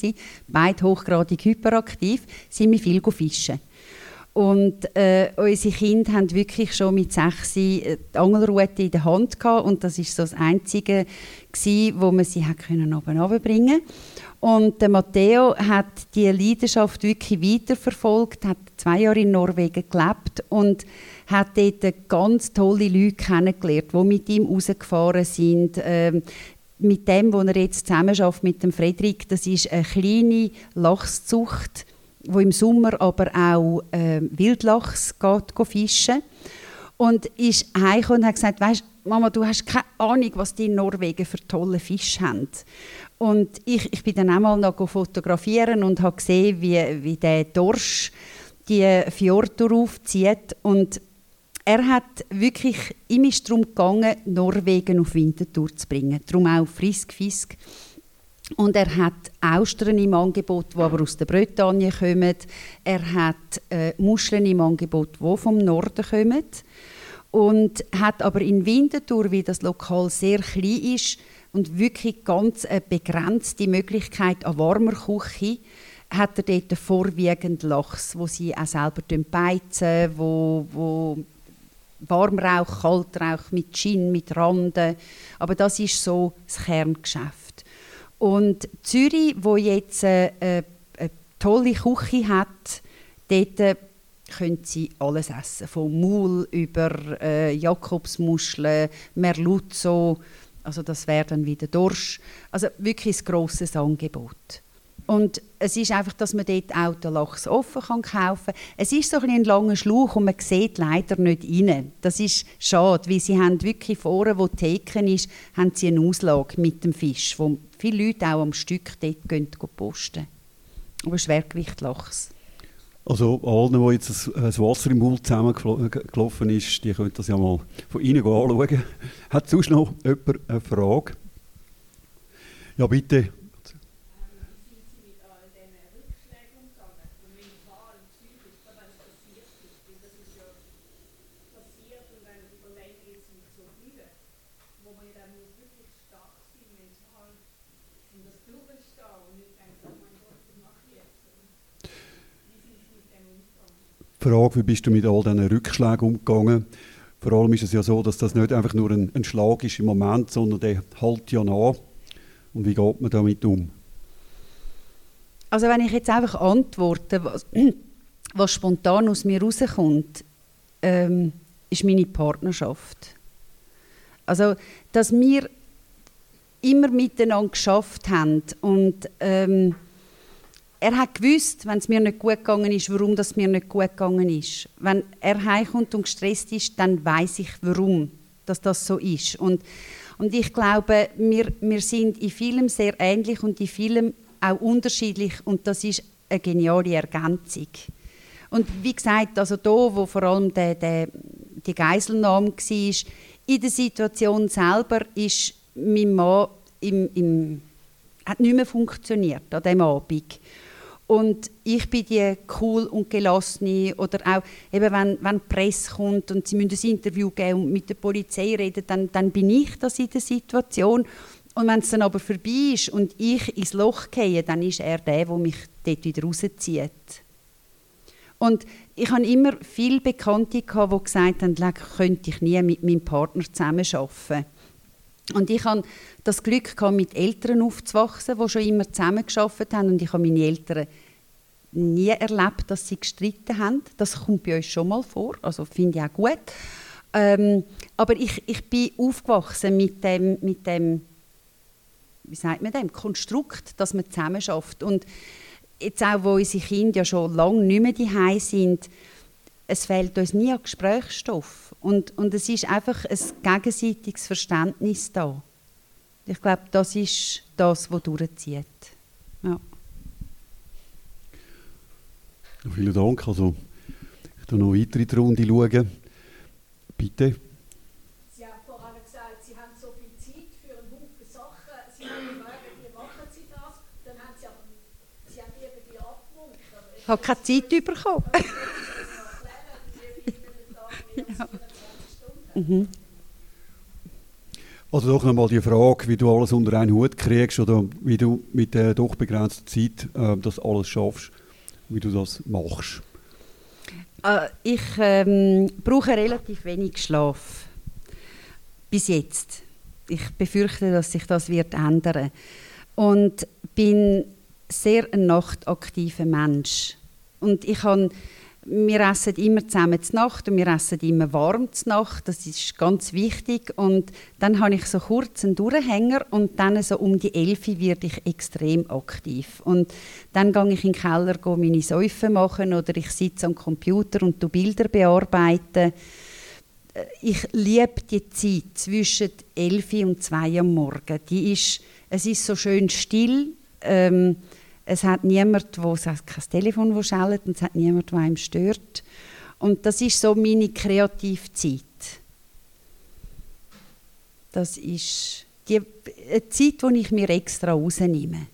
beide hochgradig hyperaktiv, sind wir viel fischen. Und äh, unsere Kinder haben wirklich schon mit sechs die Angelrute in der Hand gehabt. Und das ist so das Einzige, gewesen, wo man sie hat können oben runterbringen und der Matteo hat die Leidenschaft wirklich weiterverfolgt, hat zwei Jahre in Norwegen gelebt und hat dort ganz tolle Leute kennengelernt, die mit ihm rausgefahren sind. Ähm, mit dem, wo er jetzt zusammen mit dem Frederik, das ist eine kleine Lachszucht, wo im Sommer aber auch äh, Wildlachs geht, fischen und ist heimgekommen und hat gesagt, weißt, Mama, du hast keine Ahnung, was die in Norwegen für tolle Fische haben. Und ich, ich bin dann einmal noch fotografieren und habe gesehen, wie, wie der Dorsch die Fjorde aufzieht. Und er hat wirklich, ihm darum gegangen, Norwegen auf Winterthur zu bringen. Darum auch Frisk-Fisk. Und er hat Austern im Angebot, die aber aus der Bretagne kommen. Er hat äh, Muscheln im Angebot, die vom Norden kommen. und hat aber in Winterthur, wie das Lokal sehr klein ist und wirklich ganz eine begrenzte Möglichkeit an warmer Küche, hat er dort vorwiegend Lachs, wo sie auch selber beizen, wo, wo Warmrauch, Kaltrauch mit Gin, mit Randen. Aber das ist so das Kerngeschäft. Und Zürich, wo jetzt eine, eine, tolle Küche hat, dort können sie alles essen. Von Maul über äh, Jakobsmuscheln, Merluzzo, also das wäre dann wieder Dorsch. Also wirklich ein grosses Angebot. Und es ist einfach, dass man dort auch den Lachs offen kann kaufen kann. Es ist so ein, ein langer Schlauch und man sieht leider nicht rein. Das ist schade, weil sie haben wirklich vorne, wo die Theke ist, haben sie eine Auslage mit dem Fisch, wo viele Leute auch am Stück dort gehen posten. Aber Schwergewicht Lachs. Also allen, die jetzt das Wasser im Mund zusammengelaufen ist, die können das ja mal von Ihnen anschauen. Hat sonst noch jemand eine Frage? Ja, bitte. Frage, wie bist du mit all diesen Rückschlägen umgegangen? Vor allem ist es ja so, dass das nicht einfach nur ein, ein Schlag ist im Moment, sondern der hält ja nach. Und wie geht man damit um? Also wenn ich jetzt einfach antworte, was, was spontan aus mir rauskommt, ähm, ist meine Partnerschaft. Also, dass wir immer miteinander geschafft haben und ähm, er hat gewusst, wenn es mir nicht gut gegangen ist, warum das mir nicht gut gegangen ist. Wenn er heimkommt und gestresst ist, dann weiß ich, warum dass das so ist. Und, und ich glaube, wir, wir sind in vielem sehr ähnlich und in vielem auch unterschiedlich und das ist eine geniale Ergänzung. Und wie gesagt, also da, wo vor allem der, der, die Geiselnahme war, in der Situation selber ist mein Mann im, im, hat nicht mehr funktioniert an diesem Abend. Und ich bin die cool und gelassene oder auch eben wenn, wenn die Presse kommt und sie müssen ein Interview geben und mit der Polizei reden, dann, dann bin ich das in der Situation. Und wenn es dann aber vorbei ist und ich ins Loch gehe, dann ist er der, der mich dort wieder rauszieht. Und ich habe immer viele Bekannte, die gesagt haben, könnte ich nie mit meinem Partner zusammen arbeiten. Und ich habe das Glück gehabt, mit Eltern aufzuwachsen, die schon immer zusammen geschafft haben. Und ich habe meine Eltern nie erlebt, dass sie gestritten haben. Das kommt bei uns schon mal vor, also finde ich auch gut. Ähm, aber ich, ich bin aufgewachsen mit dem, mit dem, wie sagt man dem, Konstrukt, dass man zusammen schafft. Und jetzt auch, wo unsere Kinder ja schon lange nicht mehr daheim sind, es fehlt uns nie an Gesprächsstoff. Und, und es ist einfach ein gegenseitiges Verständnis da. Ich glaube, das ist das, was durchzieht. Ja. Vielen Dank. Also, ich schaue noch weiter in die Runde. Schauen. Bitte. Sie haben vorhin gesagt, Sie haben so viel Zeit für einen Haufen Sachen. Sie haben gefragt, wie machen Sie das? Dann haben Sie aber Sie haben irgendwie abgewunken. Ich habe keine Zeit bekommen. Ja. Mhm. Also doch nochmal die Frage, wie du alles unter einen Hut kriegst oder wie du mit der doch begrenzten Zeit äh, das alles schaffst, wie du das machst. Äh, ich ähm, brauche relativ wenig Schlaf. Bis jetzt. Ich befürchte, dass sich das wird ändern. Und bin sehr ein nachtaktiver Mensch. Und ich habe wir essen immer zusammen zur Nacht und wir essen immer warm zur Nacht. Das ist ganz wichtig. Und dann habe ich so kurz einen Durchhänger und dann so um die 11 werde ich extrem aktiv. Und dann gehe ich in den Keller meine Säufe machen oder ich sitze am Computer und du Bilder bearbeiten. Ich liebe die Zeit zwischen 11 und 2 am Morgen. Die ist, es ist so schön still. Ähm, es hat niemand, wo es hat kein Telefon, das schellt und es hat niemand, der einem stört. Und das ist so meine Kreativzeit. Das ist die eine Zeit, die ich mir extra rausnehme.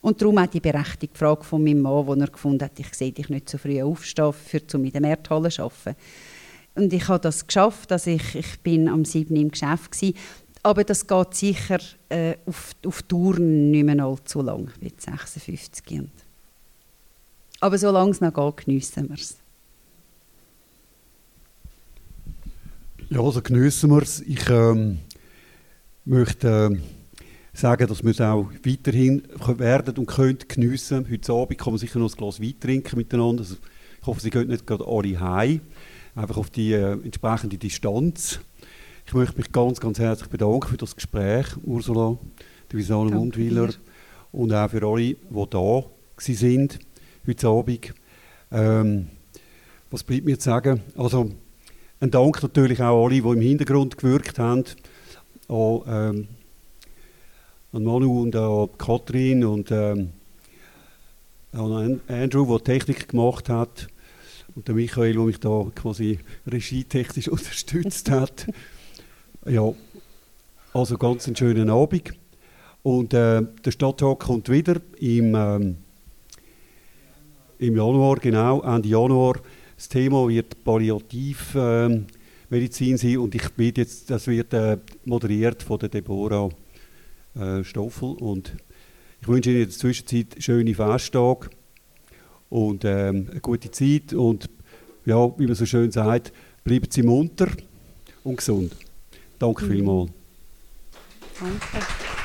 Und darum auch die berechtigte Frage von meinem Mann, wo er gefunden hat, ich sehe dich nicht so früh aufstehen, für zu mit dem Erdhalle zu arbeiten. Und ich habe das geschafft, also ich, ich bin am 7. im Geschäft gewesen. Aber das geht sicher äh, auf, auf Tour nicht mehr allzu lang, wie 56 und Aber solange es noch geht, geniessen wir es. Ja, also geniessen wir es. Ich ähm, möchte äh, sagen, dass wir es auch weiterhin werden und können geniessen. Heute Abend kann man sicher noch ein Glas Wein trinken miteinander. Also, ich hoffe, Sie gehen nicht gerade alle heim. Einfach auf die äh, entsprechende Distanz. Ich möchte mich ganz, ganz herzlich bedanken für das Gespräch, Ursula, die Visane Mundwiller und auch für alle, die da sind heute Abend. Ähm, was bleibt mir zu sagen? Also, ein Dank natürlich auch alle, die im Hintergrund gewirkt haben. An, ähm, an Manu und an Katrin und ähm, an Andrew, der Technik gemacht hat. Und der Michael, der mich da quasi regietechnisch unterstützt hat. Ja, also ganz einen schönen Abend. Und äh, der Stadttag kommt wieder im, ähm, im Januar, genau, Ende Januar. Das Thema wird Palliativmedizin ähm, sein und ich bin jetzt, das wird äh, moderiert von der Deborah äh, Stoffel. Und ich wünsche Ihnen in der Zwischenzeit schöne Festtage und ähm, eine gute Zeit und ja, wie man so schön sagt, bleiben Sie munter und gesund. Danke vielmals. Danke.